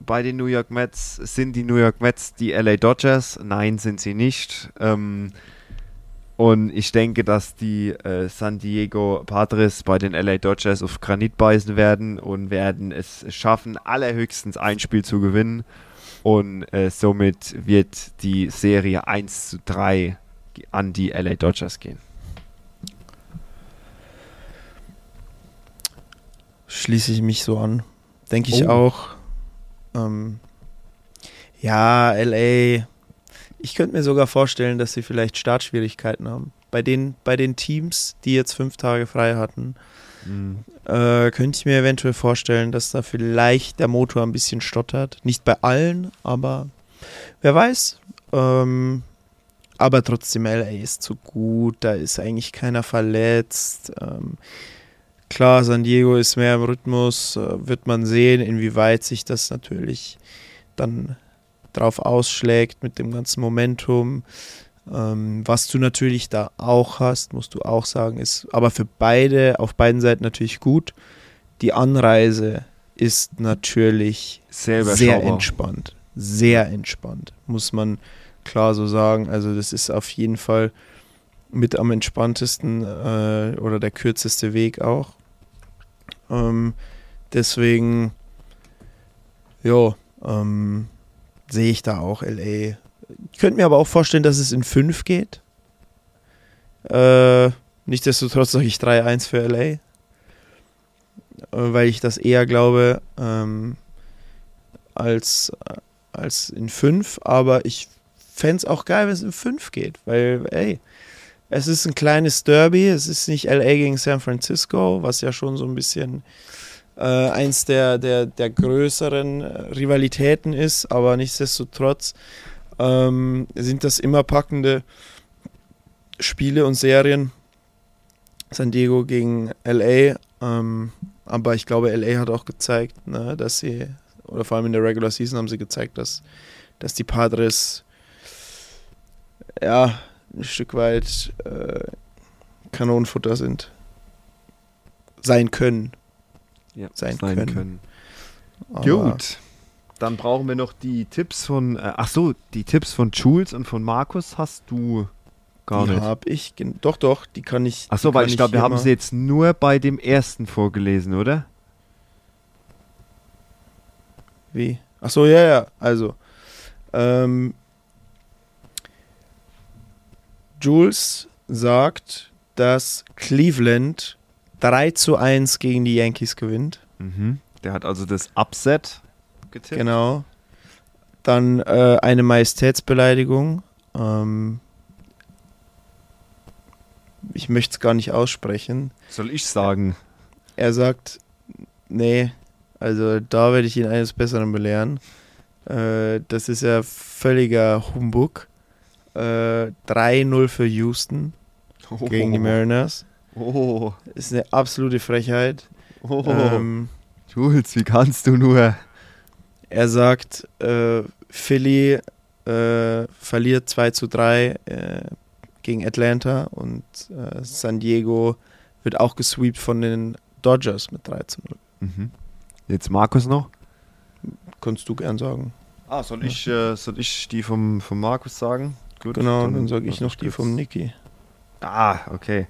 bei den New York Mets. Sind die New York Mets die LA Dodgers? Nein, sind sie nicht. Ähm, und ich denke, dass die äh, San Diego Padres bei den LA Dodgers auf Granit beißen werden und werden es schaffen, allerhöchstens ein Spiel zu gewinnen. Und äh, somit wird die Serie 1 zu 3 an die LA Dodgers gehen. schließe ich mich so an. Denke ich Oh. auch. Ähm, ja, LA. Ich könnte mir sogar vorstellen, dass sie vielleicht Startschwierigkeiten haben. Bei den, bei den Teams, die jetzt fünf Tage frei hatten, Mhm. äh, könnte ich mir eventuell vorstellen, dass da vielleicht der Motor ein bisschen stottert. Nicht bei allen, aber wer weiß. Ähm, aber trotzdem, LA ist zu gut, da ist eigentlich keiner verletzt. Ähm, klar, San Diego ist mehr im Rhythmus, äh, wird man sehen, inwieweit sich das natürlich dann drauf ausschlägt mit dem ganzen Momentum. Ähm, was du natürlich da auch hast, musst du auch sagen, ist aber für beide, auf beiden Seiten natürlich gut. Die Anreise ist natürlich Sehr sehr entspannt. Sehr entspannt, muss man klar so sagen. Also das ist auf jeden Fall mit am entspanntesten äh, oder der kürzeste Weg auch. Ähm, deswegen, ja, ähm, sehe ich da auch LA. Ich könnte mir aber auch vorstellen, dass es in 5 geht. Äh, nichtsdestotrotz sage ich 3-1 für LA. Äh, weil ich das eher glaube ähm, als, als in 5. Aber ich fände es auch geil, wenn es in 5 geht. Weil, ey, es ist ein kleines Derby. Es ist nicht LA gegen San Francisco, was ja schon so ein bisschen äh, eins der, der, der größeren Rivalitäten ist. Aber nichtsdestotrotz ähm, sind das immer packende Spiele und Serien. San Diego gegen LA. Ähm, aber ich glaube, LA hat auch gezeigt, ne, dass sie, oder vor allem in der Regular Season haben sie gezeigt, dass, dass die Padres ja ein Stück weit äh, Kanonenfutter sind. Sein können. Ja, sein können. Aber Gut. Dann brauchen wir noch die Tipps von. Äh, ach so, die Tipps von Jules und von Markus hast du gar die nicht. habe ich. Doch, doch, die kann ich. Ach so, weil ich glaube, wir haben sie jetzt nur bei dem ersten vorgelesen, oder? Wie? Ach so, ja, ja. Also, ähm, Jules sagt, dass Cleveland 3 zu 1 gegen die Yankees gewinnt. Mhm. Der hat also das Upset getippt. Genau. Dann äh, eine Majestätsbeleidigung. Ähm, ich möchte es gar nicht aussprechen. Soll ich sagen? Er sagt, nee, also da werde ich ihn eines Besseren belehren. Äh, das ist ja völliger Humbug. Äh, 3-0 für Houston gegen die Mariners. Oh, Ist eine absolute Frechheit. oh. Ähm, Jules, wie kannst du nur? er sagt, äh, Philly äh, verliert 2 zu 3 äh, gegen Atlanta und äh, San Diego wird auch gesweept von den Dodgers mit 3 zu 0. Mhm. Jetzt Markus noch? Kannst du gern sagen. Ah, soll ich, äh, soll ich die vom, vom Markus sagen? Gut, Genau, dann, sage mach ich noch die vom Niki. Ah, okay.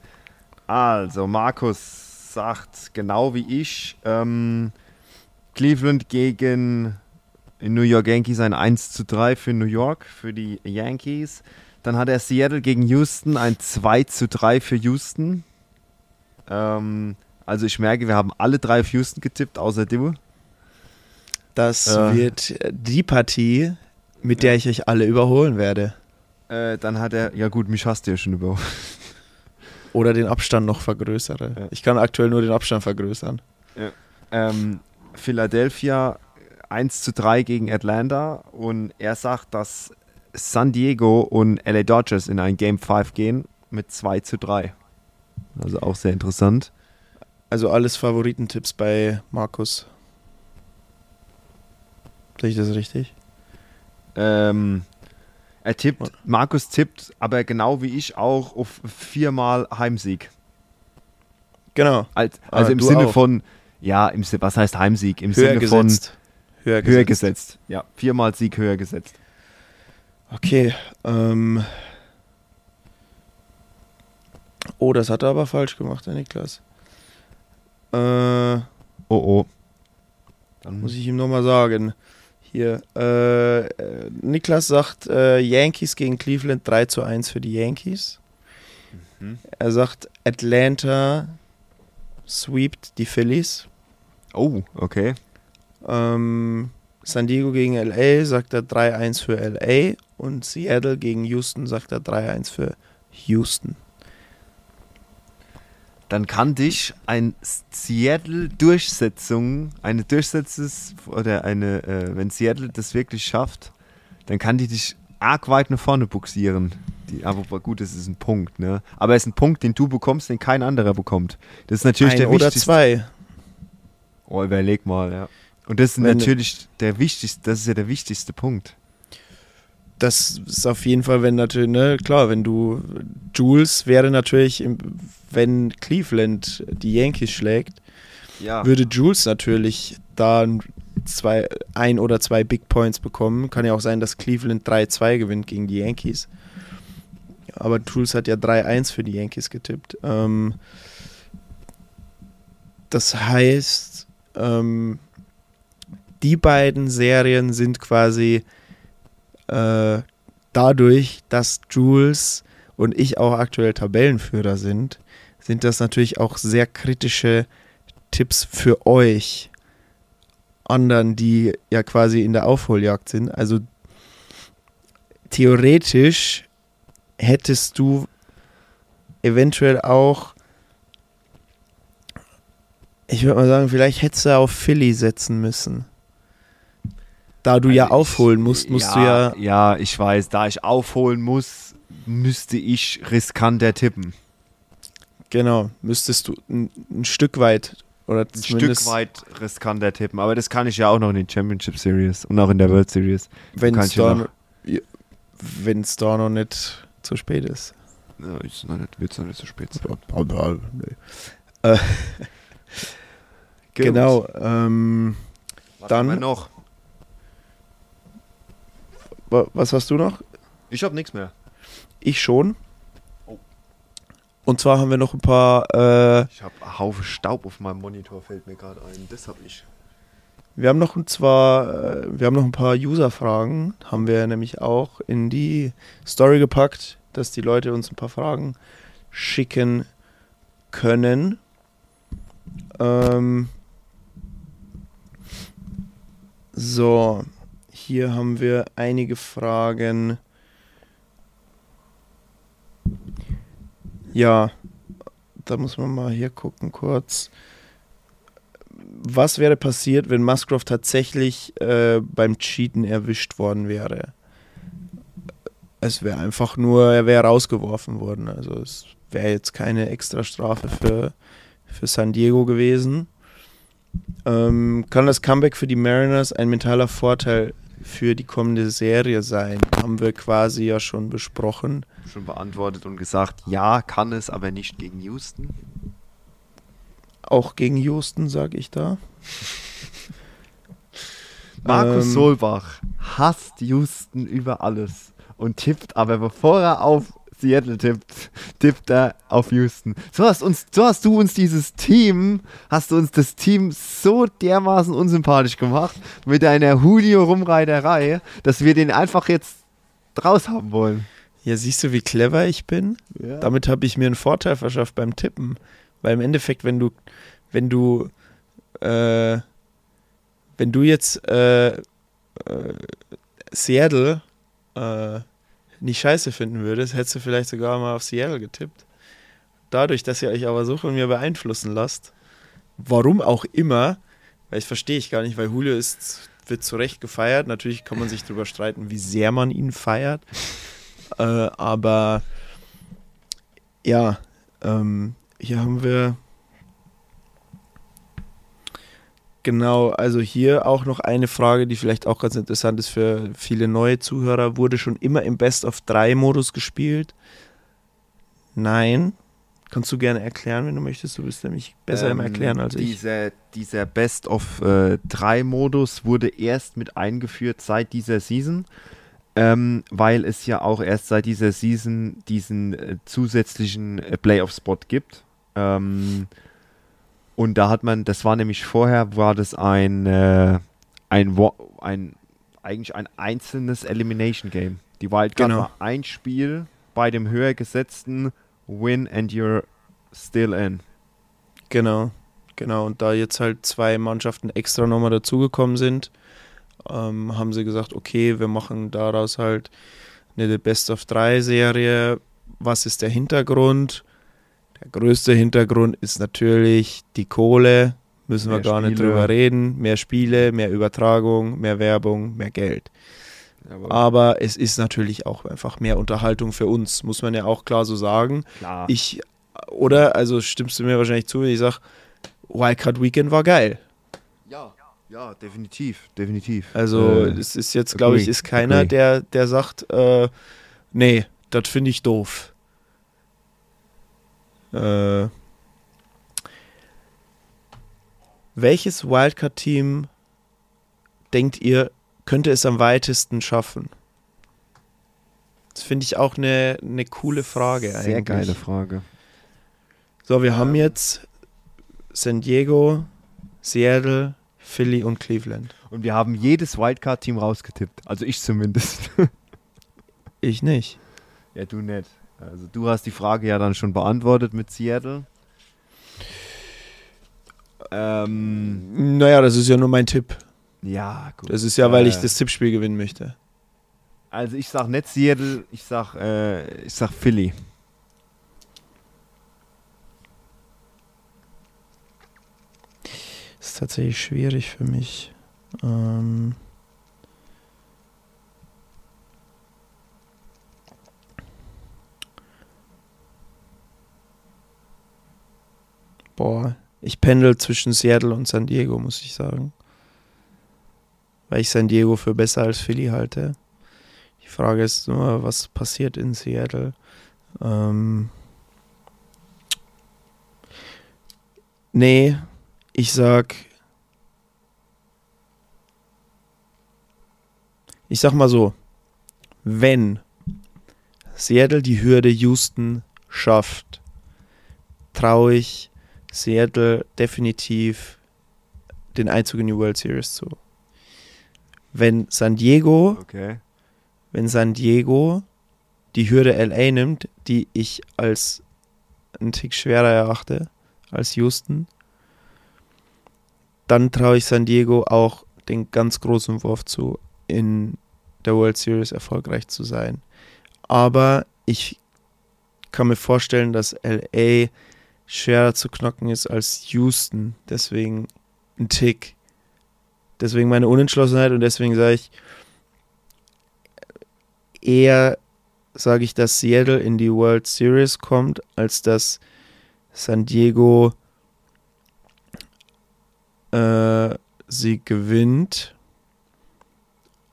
Also, Markus sagt genau wie ich, ähm, Cleveland gegen New York Yankees ein 1 zu 3 für New York, für die Yankees. Dann hat er Seattle gegen Houston ein 2 zu 3 für Houston. Ähm, also ich merke, wir haben alle drei auf Houston getippt, außer du. Das Äh. wird die Partie, mit der ich euch alle überholen werde. Äh, dann hat er, ja gut, mich hast du ja schon über. Oder den Abstand noch vergrößere. Ja. Ich kann aktuell nur den Abstand vergrößern. ähm, Philadelphia 1 zu 3 gegen Atlanta und er sagt, dass San Diego und LA Dodgers in ein Game 5 gehen mit 2 zu 3. Also auch sehr interessant. Also alles Favoritentipps bei Markus. Sehe ich das richtig? Ähm, er tippt, Markus tippt, aber genau wie ich auch auf viermal Heimsieg. Genau. Als, Ah, also im du Sinne auch. von, ja, im, was heißt Heimsieg? Im Höher Sinne gesetzt. Höher von höher gesetzt. gesetzt. Ja, viermal Sieg höher gesetzt. Okay. Ähm. Oh, das hat er aber falsch gemacht, der Niklas. Äh, Oh oh. Dann muss ich ihm nochmal sagen. Hier, äh, äh, Niklas sagt äh, Yankees gegen Cleveland 3 zu 1 für die Yankees. Mhm. Er sagt Atlanta sweept die Phillies. Oh, okay. Ähm, San Diego gegen LA sagt er 3-1 für LA und Seattle gegen Houston sagt er 3-1 für Houston. Dann kann dich ein Seattle-Durchsetzung, eine Durchsetzungs- oder eine, äh, wenn Seattle das wirklich schafft, dann kann die dich arg weit nach vorne buxieren. Die, aber gut, das ist ein Punkt, ne? Aber es ist ein Punkt, den du bekommst, den kein anderer bekommt. Das ist natürlich Ein der oder wichtigste. zwei. Oh, überleg mal, ja. Und das ist Wenn- natürlich der wichtigste, das ist ja der wichtigste Punkt. Das ist auf jeden Fall, wenn natürlich, ne, klar, wenn du Jules wäre natürlich, wenn Cleveland die Yankees schlägt, Ja. würde Jules natürlich da ein- zwei, ein oder zwei Big Points bekommen. Kann ja auch sein, dass Cleveland 3-2 gewinnt gegen die Yankees. Aber Jules hat ja 3-1 für die Yankees getippt. Ähm, das heißt, ähm, die beiden Serien sind quasi äh, dadurch, dass Jules und ich auch aktuell Tabellenführer sind, sind das natürlich auch sehr kritische Tipps für euch anderen, die ja quasi in der Aufholjagd sind. Also theoretisch hättest du eventuell auch, ich würde mal sagen, vielleicht hättest du auf Philly setzen müssen. Da du ja Also ich- aufholen musst, musst du ja. Ja, ich weiß, da ich aufholen muss, müsste ich riskanter tippen. Genau, müsstest du ein, ein Stück weit oder Ein Stück weit riskanter tippen. Aber das kann ich ja auch noch in den Championship Series und auch in der World Series. wenn es ja da, noch- ja, da noch nicht zu spät ist. Ja, nicht, wird's noch nicht so spät sein. Äh, genau. Ähm, Dann- noch? Wa- was hast du noch? Ich habe nichts mehr. Ich schon. Oh. Und zwar haben wir noch ein paar. Äh, Ich habe einen Haufen Staub auf meinem Monitor, fällt mir gerade ein. Das habe ich. wir haben noch und zwar, äh, wir haben noch ein paar User-Fragen. Haben wir nämlich auch in die Story gepackt, dass die Leute uns ein paar Fragen schicken können. Ähm, so, hier haben wir einige Fragen. Ja, da muss man mal hier gucken kurz. Was wäre passiert, wenn Musgrove tatsächlich äh, beim Cheaten erwischt worden wäre? Es wäre einfach nur, er wäre rausgeworfen worden. Also es wäre jetzt keine extra Strafe für, für San Diego gewesen. Ähm, kann das Comeback für die Mariners ein mentaler Vorteil für die kommende Serie sein? Haben wir quasi ja schon besprochen. Schon beantwortet und gesagt, ja, kann es, aber nicht gegen Houston. Auch gegen Houston, sage ich da. Markus Ähm, Solbach hasst Houston über alles und tippt, aber bevor er auf Seattle tippt, tippt er auf Houston. So hast, uns, so hast du uns dieses Team, hast du uns das Team so dermaßen unsympathisch gemacht mit deiner Julio-Rumreiterei, dass wir den einfach jetzt raus haben wollen. Ja, siehst du, wie clever ich bin? Ja. Damit habe ich mir einen Vorteil verschafft beim Tippen. Weil im Endeffekt, wenn du, wenn du, äh, wenn du jetzt äh, äh, Seattle äh, nicht scheiße finden würdest, hättest du vielleicht sogar mal auf Seattle getippt. Dadurch, dass ihr euch aber so von mir beeinflussen lasst, warum auch immer, weil das verstehe ich gar nicht, weil Julio ist, wird zu Recht gefeiert. Natürlich kann man sich darüber streiten, wie sehr man ihn feiert. Äh, aber ja, ähm, hier haben wir genau, also hier auch noch eine Frage, die vielleicht auch ganz interessant ist für viele neue Zuhörer. Wurde schon immer im Best of 3 Modus gespielt? Nein. Kannst du gerne erklären, wenn du möchtest. Du bist nämlich besser im Ähm, Erklären als ich. dieser, Dieser Best of äh, 3 Modus wurde erst mit eingeführt seit dieser Season, ähm, weil es ja auch erst seit dieser Season diesen äh, zusätzlichen äh, Playoff-Spot gibt. Ähm, und da hat man, das war nämlich vorher, war das ein, äh, ein, ein eigentlich ein einzelnes Elimination Game. Die Wildcard Genau. war ein Spiel bei dem höher gesetzten Win and you're still in. Genau, genau. Und da jetzt halt zwei Mannschaften extra nochmal dazugekommen sind, ähm, haben sie gesagt, okay, wir machen daraus halt eine Best of 3 Serie. Was ist der Hintergrund? Der größte Hintergrund ist natürlich die Kohle. Müssen wir Mehr gar nicht Spiele. drüber reden. Mehr Spiele, mehr Übertragung, mehr Werbung, mehr Geld. Aber es ist natürlich auch einfach mehr Unterhaltung für uns, muss man ja auch klar so sagen. Klar. Ich, oder, also stimmst du mir wahrscheinlich zu, wenn ich sage, Wildcard Weekend war geil. Ja, ja, definitiv, definitiv. Also Äh, es ist jetzt, glaube ich, ist keiner, der, der sagt, äh, nee, das finde ich doof. Äh, welches Wildcard-Team denkt ihr, könnte es am weitesten schaffen? Das finde ich auch eine, eine coole Frage eigentlich. Sehr geile Frage. So, wir haben jetzt San Diego, Seattle, Philly und Cleveland. Und wir haben jedes Wildcard-Team rausgetippt. Also ich zumindest. Ich nicht. ja, du nicht. Also du hast die Frage ja dann schon beantwortet mit Seattle. Ähm, Naja, das ist ja nur mein Tipp. ja, gut. Das ist ja, weil ich Äh, das Tippspiel gewinnen möchte. Also ich sag nicht Seattle, ich sag, äh, ich sag Philly. Das ist tatsächlich schwierig für mich. Ähm ich pendel zwischen Seattle und San Diego, muss ich sagen. Weil ich San Diego für besser als Philly halte. Die Frage ist nur, was passiert in Seattle? Ähm nee, ich sag. Ich sag mal so, wenn Seattle die Hürde Houston schafft, traue ich Seattle definitiv den Einzug in die World Series zu. Wenn San Diego Okay. wenn San Diego die Hürde LA nimmt, die ich als einen Tick schwerer erachte als Houston, dann traue ich San Diego auch den ganz großen Wurf zu, in der World Series erfolgreich zu sein. Aber ich kann mir vorstellen, dass LA schwerer zu knacken ist als Houston. Deswegen ein Tick. Deswegen meine Unentschlossenheit und deswegen sage ich, eher sage ich, dass Seattle in die World Series kommt, als dass San Diego äh, sie gewinnt.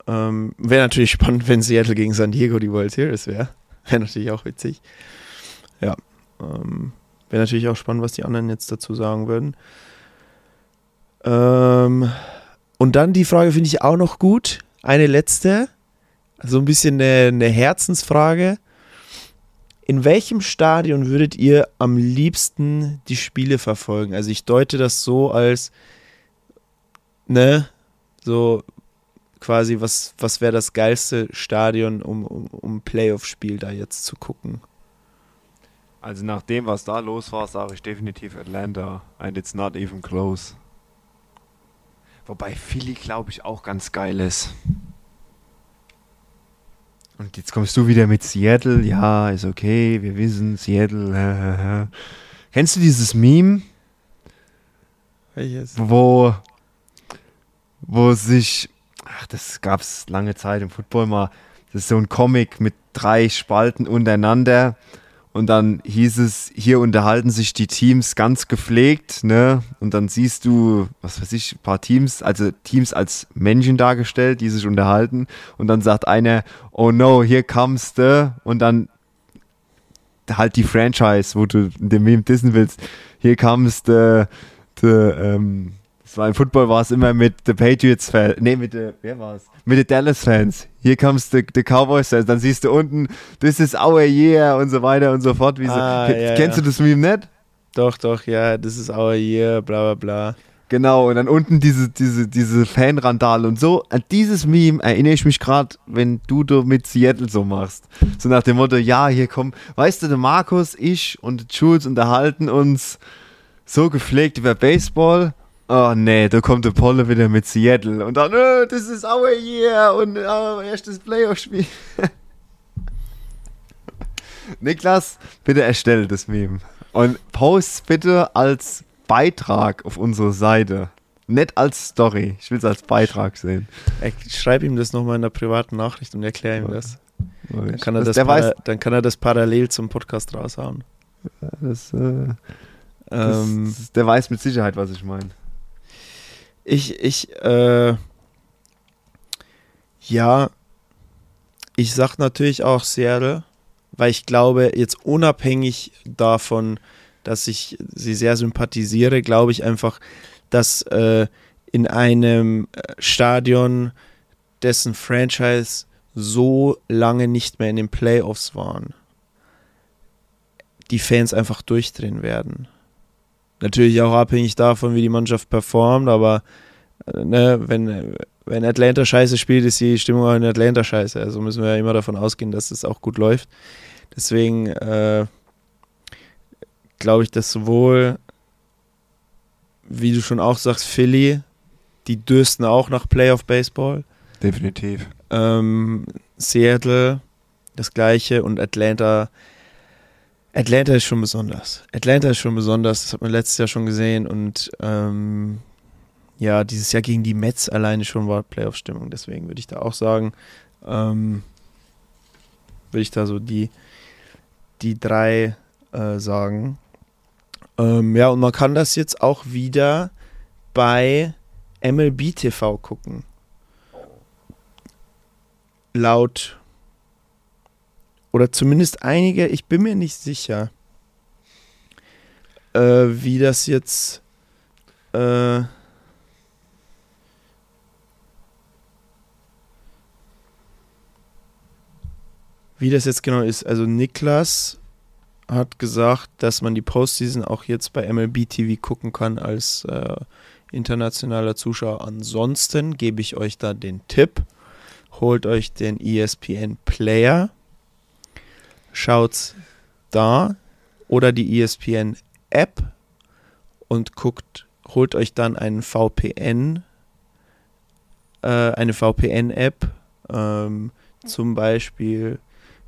Ähm, wäre natürlich spannend, wenn Seattle gegen San Diego die World Series wäre. Wäre natürlich auch witzig. Ja. Ähm, wäre natürlich auch spannend, was die anderen jetzt dazu sagen würden. Ähm, und dann die Frage finde ich auch noch gut. Eine letzte so ein bisschen eine, eine Herzensfrage. in welchem Stadion würdet ihr am liebsten die Spiele verfolgen? Also ich deute das so als, ne, so quasi, was, was wäre das geilste Stadion, um, um, um Playoff-Spiel da jetzt zu gucken? Also nach dem, was da los war, sage ich definitiv Atlanta. And it's not even close. Wobei Philly, glaube ich, auch ganz geil ist. Und jetzt kommst du wieder mit Seattle. Ja, ist okay, wir wissen, Seattle. Kennst du dieses Meme, Welches? wo, wo sich, ach, das gab es lange Zeit im Football mal, das ist so ein Comic mit drei Spalten untereinander und dann hieß es, hier unterhalten sich die Teams ganz gepflegt, ne? Und dann siehst du, was weiß ich, ein paar Teams, also Teams als Menschen dargestellt, die sich unterhalten. Und dann sagt einer, oh no, here comes the, und dann halt die Franchise, wo du in dem Meme dissen willst, here comes the, ähm, das war im Football war es immer mit the Patriots Fans, nee, mit the, wer war es? Mit den Dallas Fans. Here comes the, the Cowboys Fans. Dann siehst du unten, this is our year und so weiter und so fort. Wie so. Ah, ja, Kennst ja. du das Meme nicht? Doch, doch, ja, das ist our year, bla bla bla. Genau, und dann unten diese, diese, diese Fanrandale und so. An dieses Meme erinnere ich mich gerade, wenn du da mit Seattle so machst. So nach dem Motto, ja, hier kommen, weißt du, der Markus, ich und der Jules unterhalten uns so gepflegt über Baseball. Oh nee, da kommt der Polle wieder mit Seattle. Und dann, äh, das ist our year und äh, erstes Playoff-Spiel. Niklas, bitte erstell das Meme. Und post bitte als Beitrag auf unsere Seite. Nicht als Story. Ich will es als Beitrag sehen. Ich schreibe ihm das nochmal in einer privaten Nachricht und erkläre ihm das. Dann kann, er das, der para- weiß, dann kann er das parallel zum Podcast raushauen. das, äh, das, Ähm, der weiß mit Sicherheit, was ich meine. Ich, ich, äh, ja, ich sag natürlich auch Seattle, weil ich glaube, jetzt unabhängig davon, dass ich sie sehr sympathisiere, glaube ich einfach, dass äh, in einem äh, Stadion, dessen Franchise so lange nicht mehr in den Playoffs waren, die Fans einfach durchdrehen werden. Natürlich auch abhängig davon, wie die Mannschaft performt, aber äh, ne, wenn, wenn Atlanta scheiße spielt, ist die Stimmung auch in Atlanta scheiße. Also müssen wir ja immer davon ausgehen, dass es auch gut läuft. Deswegen äh, glaube ich, dass sowohl, wie du schon auch sagst, Philly, die dürsten auch nach Playoff Baseball. Definitiv. Ähm, Seattle, das gleiche und Atlanta. Atlanta ist schon besonders. Atlanta ist schon besonders, das hat man letztes Jahr schon gesehen und ähm, ja, dieses Jahr gegen die Mets alleine schon war Playoff-Stimmung, deswegen würde ich da auch sagen, ähm, würde ich da so die, die drei äh, sagen. Ähm, ja, und man kann das jetzt auch wieder bei MLB TV gucken laut oder zumindest einige, ich bin mir nicht sicher, äh, wie das jetzt äh, wie das jetzt genau ist. Also Niklas hat gesagt, dass man die Postseason auch jetzt bei MLB TV gucken kann als äh, internationaler Zuschauer. Ansonsten gebe ich euch da den Tipp holt euch den ESPN Player, schaut's da oder die ESPN App und guckt, holt euch dann einen VPN, äh, eine VPN App, ähm, zum Beispiel,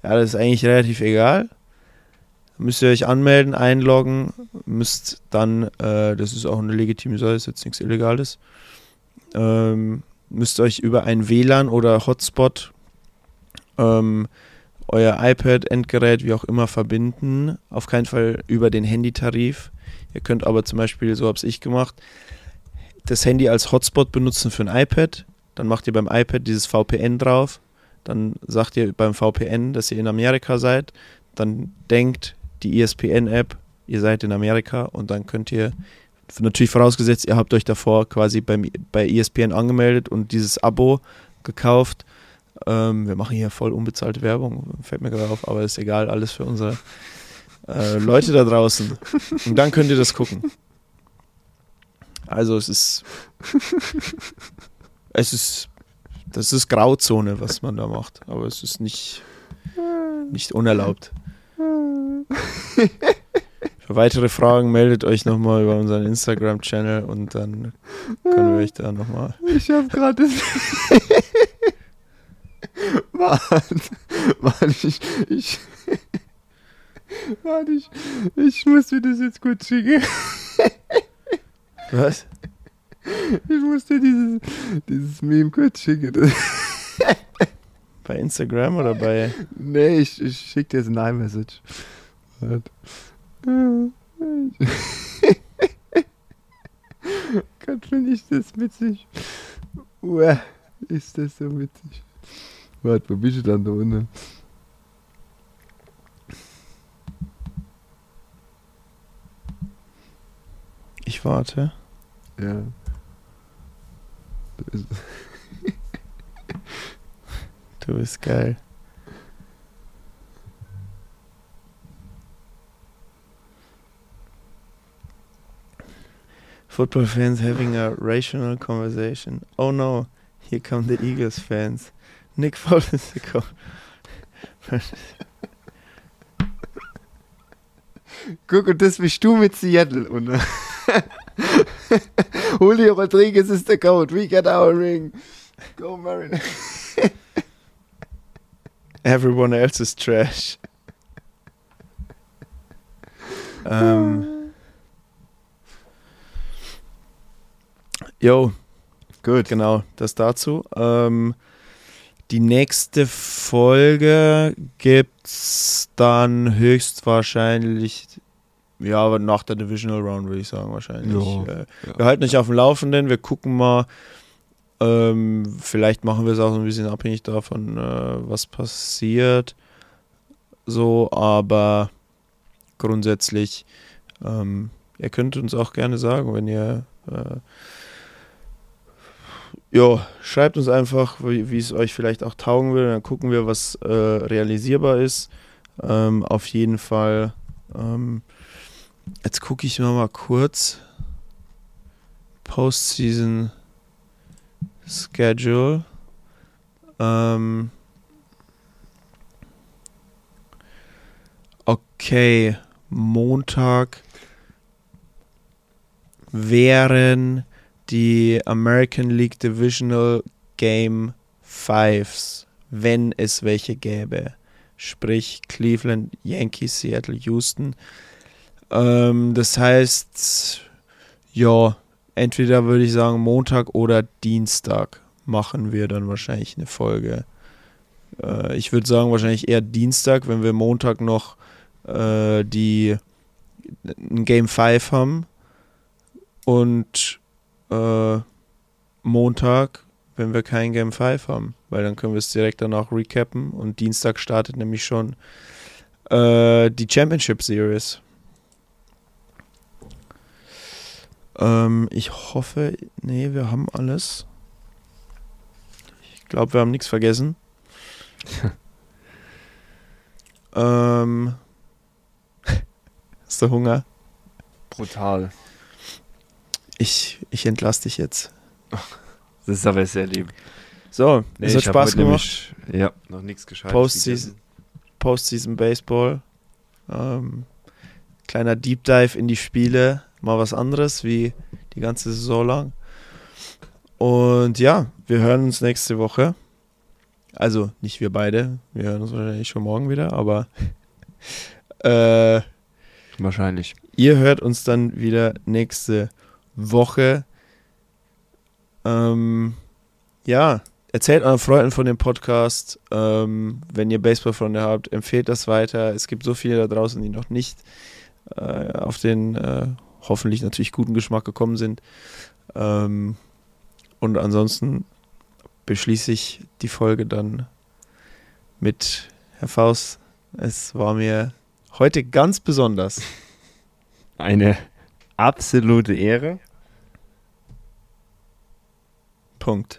ja, das ist eigentlich relativ egal. Müsst ihr euch anmelden, einloggen, müsst dann, äh, das ist auch eine legitime Sache, ist jetzt nichts Illegales, ähm, müsst euch über ein WLAN oder Hotspot ähm, euer iPad, Endgerät, wie auch immer verbinden. Auf keinen Fall über den Handytarif. Ihr könnt aber zum Beispiel, so habe ich gemacht, das Handy als Hotspot benutzen für ein iPad. Dann macht ihr beim iPad dieses VPN drauf. Dann sagt ihr beim VPN, dass ihr in Amerika seid. Dann denkt die ESPN-App, ihr seid in Amerika und dann könnt ihr natürlich vorausgesetzt, ihr habt euch davor quasi beim, bei ESPN angemeldet und dieses Abo gekauft, Ähm, wir machen hier voll unbezahlte Werbung, fällt mir gerade auf, aber ist egal, alles für unsere äh, Leute da draußen. Und dann könnt ihr das gucken. Also es ist es ist das ist Grauzone, was man da macht, aber es ist nicht nicht unerlaubt. Für weitere Fragen meldet euch nochmal über unseren Instagram-Channel und dann können wir euch da nochmal. Ich habe gerade Warte, warte, ich, ich, warte, ich, ich muss mir das jetzt kurz schicken. Was? Ich muss dir dieses, dieses Meme kurz schicken. Bei Instagram oder bei. nee, ich, ich schicke dir jetzt ein iMessage. Warte. Gott, finde ich das witzig. Uah, ist das so witzig. Warte, wo bist du dann da unten? Ich warte. Ja. Da ist- Du bist geil. Football fans having a rational conversation. Oh no, here come the Eagles fans. Nick Foles is the coach. Guck, und das bist du mit Seattle. Und Julio Rodriguez ist der Code. We get our ring. Go Mariners. Everyone else is trash. ähm. Jo, Gut. Genau, das dazu. Ähm, die nächste Folge gibt's dann höchstwahrscheinlich, ja, aber nach der Divisional Round würde ich sagen wahrscheinlich. Ja, äh, ja. Wir halten euch auf dem Laufenden, wir gucken mal. Ähm, vielleicht machen wir es auch so ein bisschen abhängig davon, äh, was passiert. So, aber grundsätzlich, ähm, ihr könnt uns auch gerne sagen, wenn ihr äh, ja, schreibt uns einfach, wie, es euch vielleicht auch taugen will. Dann gucken wir, was äh, realisierbar ist. Ähm, auf jeden Fall. Ähm, jetzt gucke ich mal, mal kurz. Postseason Schedule. Ähm, okay, Montag wären die American League Divisional Game 5s, wenn es welche gäbe. Sprich Cleveland, Yankees, Seattle, Houston. Ähm, das heißt, ja, entweder würde ich sagen Montag oder Dienstag machen wir dann wahrscheinlich eine Folge. Äh, ich würde sagen wahrscheinlich eher Dienstag, wenn wir Montag noch äh, die ein Game 5 haben und äh, Montag, wenn wir kein Game 5 haben, weil dann können wir es direkt danach recappen und Dienstag startet nämlich schon äh, die Championship Series. Ähm, ich hoffe, nee, wir haben alles. Ich glaube, wir haben nichts vergessen. ähm, hast du Hunger? Brutal. Ich, ich entlasse dich jetzt. Das ist aber sehr lieb. So, Nee, es hat Spaß gemacht. nämlich- Ja, noch nichts gescheit. Postseason. Postseason Baseball. Ähm, kleiner Deep Dive in die Spiele. Mal was anderes wie die ganze Saison lang. Und ja, wir hören uns nächste Woche. Also nicht wir beide. Wir hören uns wahrscheinlich schon morgen wieder, aber äh, Wahrscheinlich. Ihr hört uns dann wieder nächste Woche. Ähm, ja, erzählt euren Freunden von dem Podcast. Ähm, wenn ihr Baseballfreunde habt, empfehlt das weiter. Es gibt so viele da draußen, die noch nicht äh, auf den äh, hoffentlich natürlich guten Geschmack gekommen sind. Ähm, und ansonsten beschließe ich die Folge dann mit Herr Faust. Es war mir heute ganz besonders. Eine absolute Ehre. Punkt.